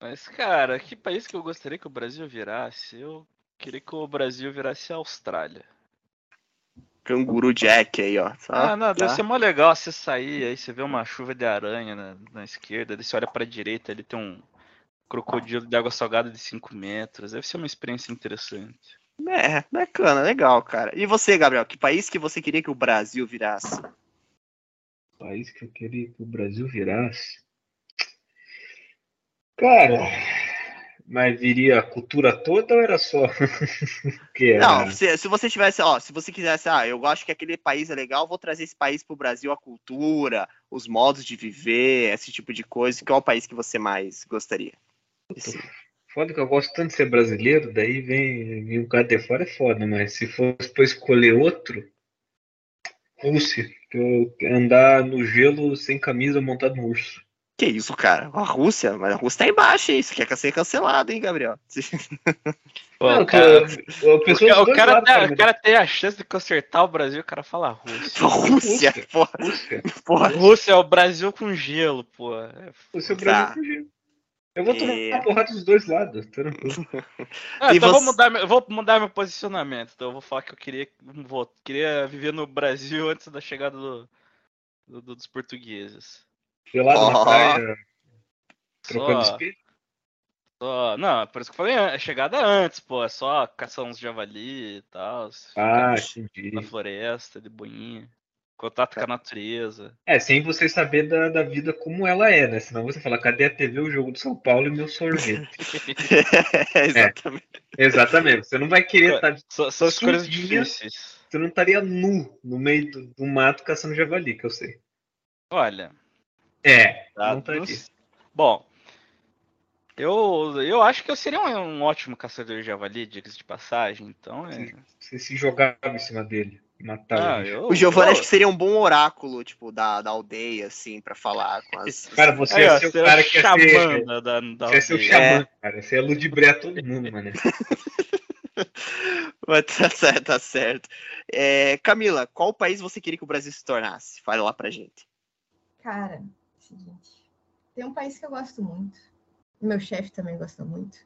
Mas, cara, que país que eu gostaria que o Brasil virasse? Eu queria que o Brasil virasse a Austrália. Canguru Jack aí, ó. Só- Ah, não, tá? deve ser mó legal você sair, aí você vê uma chuva de aranha na, na esquerda, daí você olha pra direita, ali tem um crocodilo de água salgada de 5 metros. Deve ser uma experiência interessante. É, bacana, legal, cara. E você, Gabriel, que país que você queria que o Brasil virasse? país que eu queria que o Brasil virasse. Cara, mas viria a cultura toda ou era só? [LAUGHS] que era? Não, se, se você tivesse, ó, se você quisesse, ah, eu acho que aquele país é legal, vou trazer esse país pro Brasil, a cultura, os modos de viver, esse tipo de coisa. Qual é o país que você mais gostaria? Foda que eu gosto tanto de ser brasileiro, daí vem, vem um cara de fora é foda, mas se fosse pra escolher outro, Rússia, que eu andar no gelo sem camisa montado no urso. Que isso, cara? A Rússia, mas a Rússia tá embaixo, hein? Isso quer ser cancelado, hein, Gabriel? Pô, Não, o cara, o lados, tem, cara, o cara tem a chance de consertar o Brasil, o cara fala Rússia. [LAUGHS] Rússia, Rússia. porra, Rússia. Rússia é o Brasil com gelo, pô. É Rússia é o Brasil Tá. com gelo. Eu vou tomar É. uma porrada dos dois lados, tranquilo. [LAUGHS] Ah, E então eu vou você- mudar, meu- eu vou mudar meu posicionamento. Então eu vou falar que eu queria, vou, queria viver no Brasil [LAUGHS] antes da chegada do, do- do- dos portugueses. Pelado Ó. na praia, trocando Só, espelho. só, não, é por isso que eu falei, é chegada antes, pô. É só caçar uns javali e tal. Ah, entendi. na floresta, de boinha. Contato com a natureza. É, sem você saber da, da vida como ela é, né? Senão você fala, cadê a TV, o jogo do São Paulo e meu sorvete? [LAUGHS] [LAUGHS] Exatamente. É, exatamente. Você não vai querer estar. São, são as coisas difíceis. Você não estaria nu no meio do, do mato caçando javali, que eu sei. Olha, É, tá, não estaria. Bom, eu, eu acho que eu seria um, um ótimo caçador de javali, diga-se de passagem. Então, é... Você se jogava em cima dele, Ah, eu- O Giovanni eu- acho que seria um bom oráculo, tipo, da, da aldeia, assim, pra falar com as. Cara, você Aí, ser o você é cara que ser. da, da, da Você ia ser o aldeia. xamã, cara. Você ia ludibriar todo mundo, mano. [LAUGHS] Mas tá certo, tá certo. É, Camila, qual país você queria que o Brasil se tornasse? Fala lá pra gente. Cara, seguinte. Tem um país que eu gosto muito. Meu chefe também gosta muito.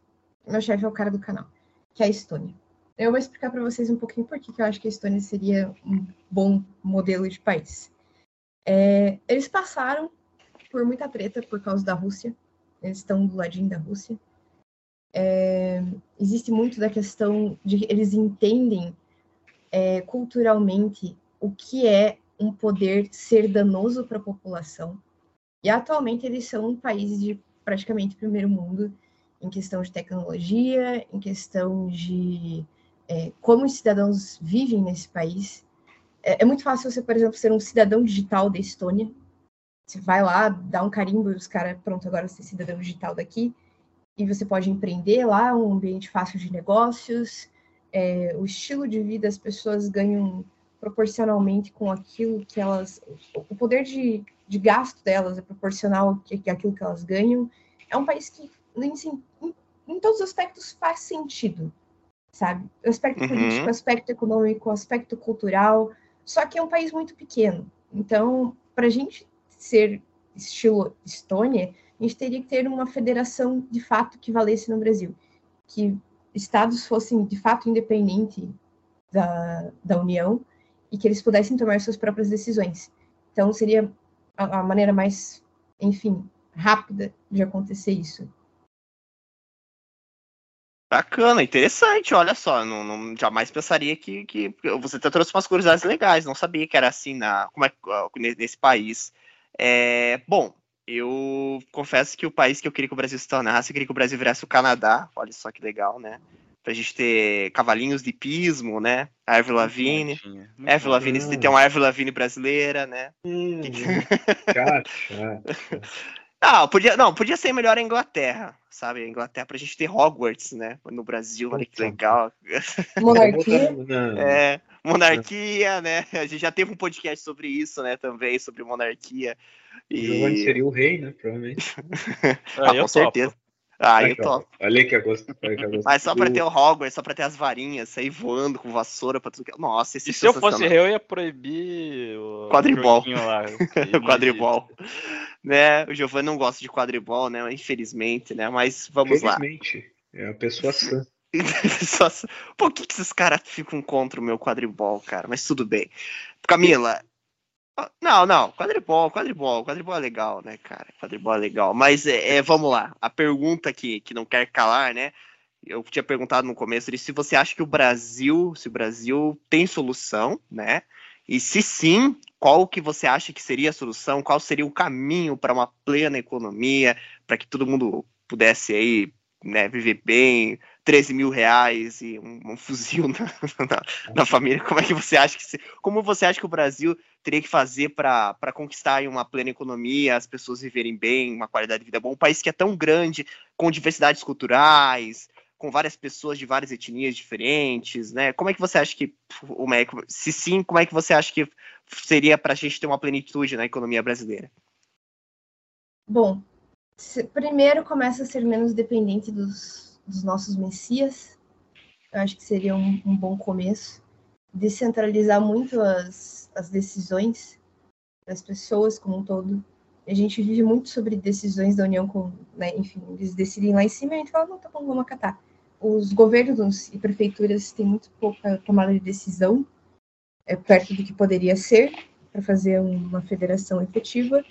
Meu chefe é o cara do canal, que é a Estônia. Eu vou explicar para vocês um pouquinho por que que eu acho que a Estônia seria um bom modelo de país. É, eles passaram por muita treta por causa da Rússia. Eles estão do ladinho da Rússia. É, existe muito da questão de eles entendem é, culturalmente o que é um poder ser danoso para a população. E atualmente eles são um país de praticamente primeiro mundo em questão de tecnologia, em questão de é, como os cidadãos vivem nesse país. É, é muito fácil você, por exemplo, ser um cidadão digital da Estônia. Você vai lá, dá um carimbo e os caras, pronto, agora você é cidadão digital daqui. E você pode empreender lá, um ambiente fácil de negócios. É, o estilo de vida, as pessoas ganham proporcionalmente com aquilo que elas. O poder de, de gasto delas é proporcional ao que, elas ganham. É um país que, em, em todos os aspectos, faz sentido, sabe? O aspecto Uhum. político, o aspecto econômico, o aspecto cultural. Só que é um país muito pequeno. Então, para a gente ser estilo Estônia, a gente teria que ter uma federação de fato que valesse no Brasil. Que estados fossem de fato independentes da, da União e que eles pudessem tomar suas próprias decisões. Então, seria a, a maneira mais, enfim, rápida de acontecer isso. Bacana, interessante, olha só, não, não- jamais pensaria que, que você até trouxe umas curiosidades legais, não sabia que era assim na, como é, ah, ne- nesse país. É, bom, eu confesso que o país que eu queria que o Brasil se tornasse, eu queria que o Brasil virasse o Canadá, olha só que legal, né? Pra gente ter cavalinhos de pismo, né? A Avril Lavigne. Avril. Lavigne, se tem uma Avril Lavigne brasileira, né? Hum, [LAUGHS] chato. Ah, podia, não, podia ser melhor a Inglaterra, sabe? A Inglaterra pra gente ter Hogwarts, né? No Brasil, olha que legal. Monarquia. [LAUGHS] Não, É, monarquia, né? A gente já teve um podcast sobre isso, né? Também, sobre monarquia. Giovanni E... seria o rei, né? Provavelmente. [LAUGHS] Ah, Aí eu com topo. certeza. Ah, eu Olha que, ó, topo. Olha que eu gosto. olha que eu gosto. [LAUGHS] Mas só pra ter o Hogwarts, só pra ter as varinhas, sair voando com vassoura pra tudo que. Nossa, esse E se eu fosse eu ia proibir o Quadribol. o [LAUGHS] quadribol. Né? O Giovanni não gosta de quadribol, né? Infelizmente, né? Mas vamos lá. Felizmente. É uma pessoa sã. [LAUGHS] Só- Por que, que esses caras ficam contra o meu quadribol, cara? Mas tudo bem. Camila. Não, não, quadribol, quadribol, quadribol é legal, né, cara? Quadribol é legal. Mas é, é, vamos lá. A pergunta que, que não quer calar, né? Eu tinha perguntado no começo de se você acha que o Brasil, se o Brasil tem solução, né? E se sim, qual que você acha que seria a solução? Qual seria o caminho para uma plena economia, para que todo mundo pudesse aí, né, viver bem, 13 mil reais e um, um fuzil [LAUGHS] na, na- na família? Como é que você acha que se, como você acha que o Brasil teria que fazer para conquistar uma plena economia, as pessoas viverem bem, uma qualidade de vida boa? Um país que é tão grande, com diversidades culturais, com várias pessoas de várias etnias diferentes, né? Como é que você acha que, Meco, se sim, como é que você acha que seria para a gente ter uma plenitude na economia brasileira? Bom, primeiro começa a ser menos dependente dos, dos nossos messias. Eu acho que seria um, um bom começo. Descentralizar muito as, as decisões das pessoas como um todo. A gente vive muito sobre decisões da União, com, né, enfim, eles decidem lá em cima e a gente fala, não, tá bom, vamos acatar. Os governos e prefeituras têm muito pouca tomada de decisão é, perto do que poderia ser para fazer uma federação efetiva.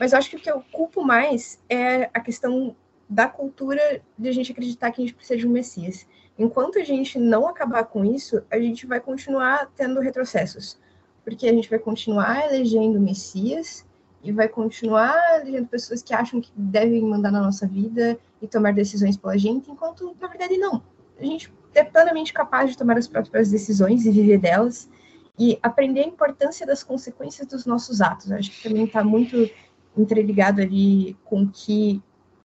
Mas eu acho que o que eu culpo mais é a questão da cultura de a gente acreditar que a gente precisa de um Messias. Enquanto a gente não acabar com isso, a gente vai continuar tendo retrocessos. porque a gente vai continuar elegendo Messias e vai continuar elegendo pessoas que acham que devem mandar na nossa vida e tomar decisões pela gente, enquanto, na verdade, não. A gente é plenamente capaz de tomar as próprias decisões e viver delas e aprender a importância das consequências dos nossos atos. acho que também está muito interligado ali com o que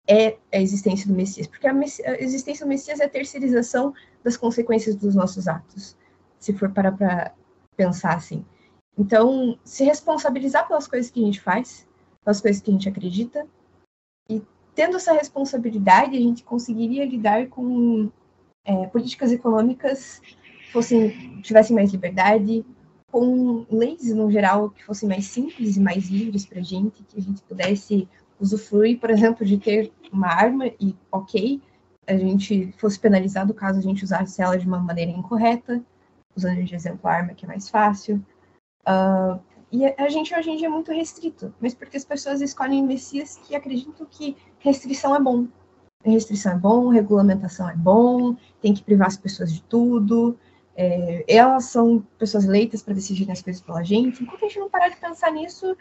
é a existência do Messias, porque a, a, existência do Messias é a terceirização das consequências dos nossos atos, se for parar para pensar assim. Então, se responsabilizar pelas coisas que a gente faz, pelas coisas que a gente acredita, e tendo essa responsabilidade, a gente conseguiria lidar com é, políticas econômicas fossem tivessem mais liberdade, com leis no geral que fossem mais simples e mais livres para a gente, que a gente pudesse usufruir, por exemplo, de ter uma arma e, ok, a gente fosse penalizado caso a gente usasse ela de uma maneira incorreta, usando de exemplo a arma que é mais fácil. Uh, e a, gente hoje em dia é muito restrito, mas porque as pessoas escolhem messias que acreditam que restrição é bom. Restrição é bom, regulamentação é bom, tem que privar as pessoas de tudo. É, elas são pessoas eleitas para decidirem as coisas pela gente. Enquanto a gente não parar de pensar nisso,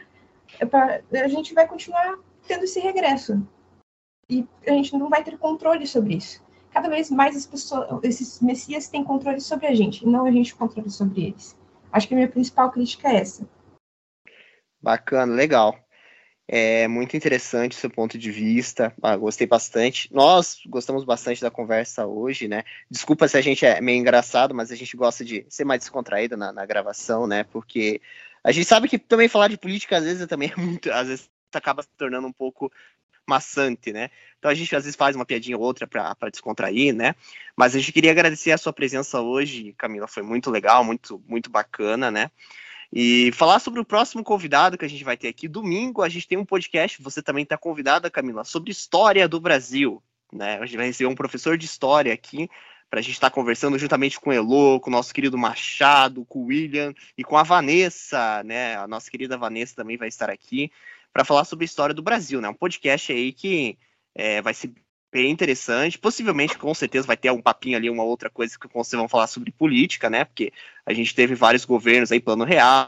é a gente vai continuar tendo esse regresso. E a gente não vai ter controle sobre isso. Cada vez mais as pessoas, esses messias têm controle sobre a gente, e não a gente controle sobre eles. Acho que a minha principal crítica é essa. Bacana, legal. É muito interessante seu ponto de vista. Ah, gostei bastante. Nós gostamos bastante da conversa hoje, né? Desculpa se a gente é meio engraçado, mas a gente gosta de ser mais descontraído na, na gravação, né? Porque a gente sabe que também falar de política às vezes também é muito, às vezes acaba se tornando um pouco maçante, né? Então a gente às vezes faz uma piadinha ou outra para descontrair, né? Mas a gente queria agradecer a sua presença hoje, Camila, foi muito legal, muito muito bacana, né? E falar sobre o próximo convidado que a gente vai ter aqui domingo, a gente tem um podcast, você também está convidada, Camila, sobre história do Brasil, né? A gente vai receber um professor de história aqui para a gente estar tá conversando juntamente com o Elo, com o nosso querido Machado, com o William e com a Vanessa, né? A nossa querida Vanessa também vai estar aqui para falar sobre a história do Brasil, né? Um podcast aí que é, vai ser bem interessante. Possivelmente, com certeza, vai ter um papinho ali, uma outra coisa que vocês vão falar sobre política, né? Porque a gente teve vários governos aí, plano real,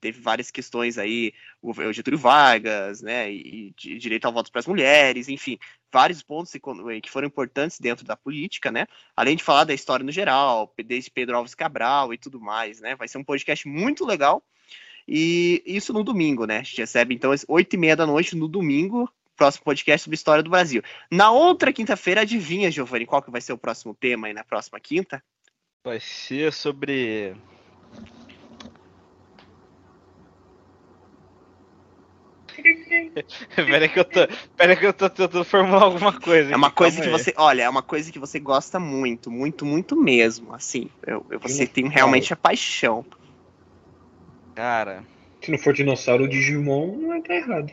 teve várias questões aí, o Getúlio Vargas, né? E, direito ao voto para as mulheres, enfim, vários pontos que foram importantes dentro da política, né? Além de falar da história no geral, desde Pedro Alves Cabral e tudo mais, né? Vai ser um podcast muito legal. E isso no domingo, né? A gente recebe, então, às 8 e meia da noite no domingo, próximo podcast sobre história do Brasil. Na outra quinta-feira, adivinha, Giovanni, qual que vai ser o próximo tema aí na próxima quinta? Vai ser sobre. [LAUGHS] Pera que eu tô, pera que eu tô tentando formular alguma coisa. É uma coisa que aí. você, olha, é uma coisa que você gosta muito, muito, muito mesmo, assim. Eu, eu você tem realmente a paixão. Cara. Se não for dinossauro, o Digimon não tá errado.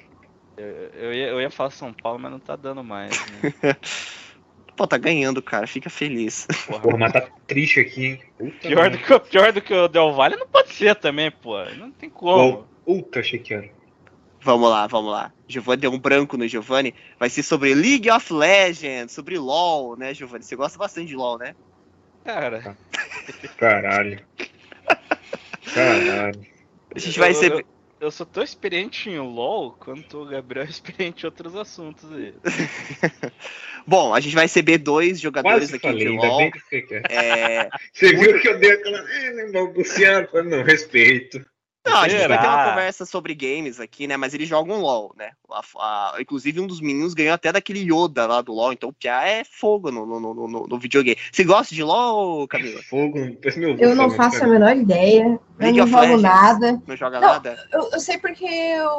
Eu, eu, ia, eu ia falar São Paulo, mas não tá dando mais. Né? [LAUGHS] Pô, tá ganhando, cara. Fica feliz. Porra, porra mas tá triste aqui, hein? Puta pior, do que, pior do que o Del Valle não pode ser também, pô. Não tem como. Puta, achei que era. Vamos lá, vamos lá. Giovanni deu um branco no Giovanni. Vai ser sobre League of Legends, sobre LoL, né, Giovanni? Você gosta bastante de LoL, né? Cara. Caralho. Caralho. A gente vai receber. Eu, eu sou tão experiente em LoL quanto o Gabriel é experiente em outros assuntos aí. [LAUGHS] Bom, a gente vai receber dois jogadores Quase aqui falei, de LoL. [LAUGHS] Você, é... você viu que eu dei aquela. É, balbuciando, não, respeito. Não, a gente vai ter uma conversa sobre games aqui, né? Mas eles jogam LOL, né? A, a, inclusive, um dos meninos ganhou até daquele Yoda lá do LOL, então o Pia é fogo no, no, no, no, videogame. Você gosta de LOL, Camila? Fogo, meu Eu não faço a menor ideia. Eu não jogo nada. Não joga não, nada? Eu, eu, sei porque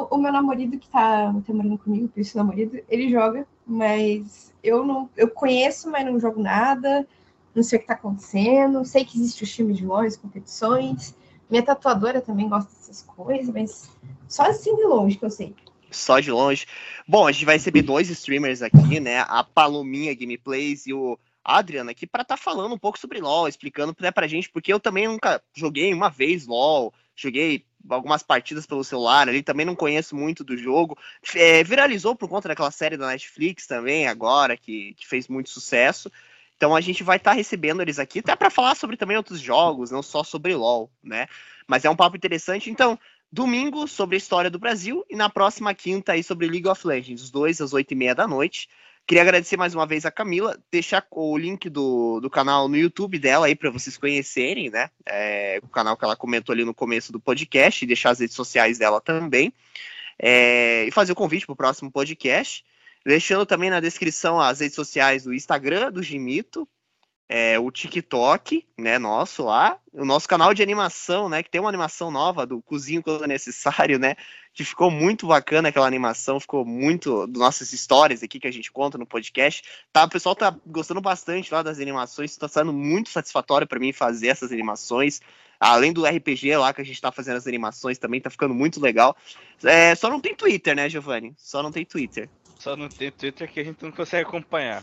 o, o, meu namorado que tá, tá morando comigo, por isso namorado, ele joga, mas eu não. Eu conheço, mas não jogo nada. Não sei o que tá acontecendo. Sei que existe os times de LOL, as competições. Minha tatuadora também gosta dessas coisas, mas só assim de longe que eu sei. Só de longe. Bom, a gente vai receber dois streamers aqui, né? A Palominha Gameplays e o Adriano aqui para estar tá falando um pouco sobre LoL, explicando né, pra gente, porque eu também nunca joguei uma vez LoL, joguei algumas partidas pelo celular ali, também não conheço muito do jogo. É, viralizou por conta daquela série da Netflix também, agora, que, que fez muito sucesso. Então a gente vai estar tá recebendo eles aqui, até para falar sobre também outros jogos, não só sobre LoL, né? Mas é um papo interessante. Então, domingo sobre a história do Brasil e na próxima quinta aí sobre League of Legends, os dois às oito e meia da noite. Queria agradecer mais uma vez a Camila, deixar o link do, do canal no YouTube dela aí para vocês conhecerem, né? É, o canal que ela comentou ali no começo do podcast, e deixar as redes sociais dela também. É, e fazer o convite para o próximo podcast. Deixando também na descrição as redes sociais do Instagram do Gimito, é, o TikTok, né, nosso lá, o nosso canal de animação, né, que tem uma animação nova do Cozinho Quando Necessário, né, que ficou muito bacana aquela animação, ficou muito das nossas histórias aqui que a gente conta no podcast. Tá, o pessoal tá gostando bastante lá das animações, está sendo muito satisfatório para mim fazer essas animações. Além do RPG lá que a gente tá fazendo as animações também, tá ficando muito legal. É, só não tem Twitter, né, Giovanni? Só não tem Twitter. Só não tem Twitter que a gente não consegue acompanhar.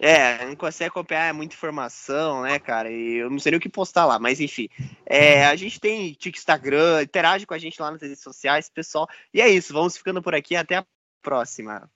É, não consegue acompanhar é muita informação, né, cara? E eu não sei nem o que postar lá, mas enfim. É, a gente tem Instagram, interage com a gente lá nas redes sociais, pessoal. E é isso, vamos ficando por aqui. Até a próxima.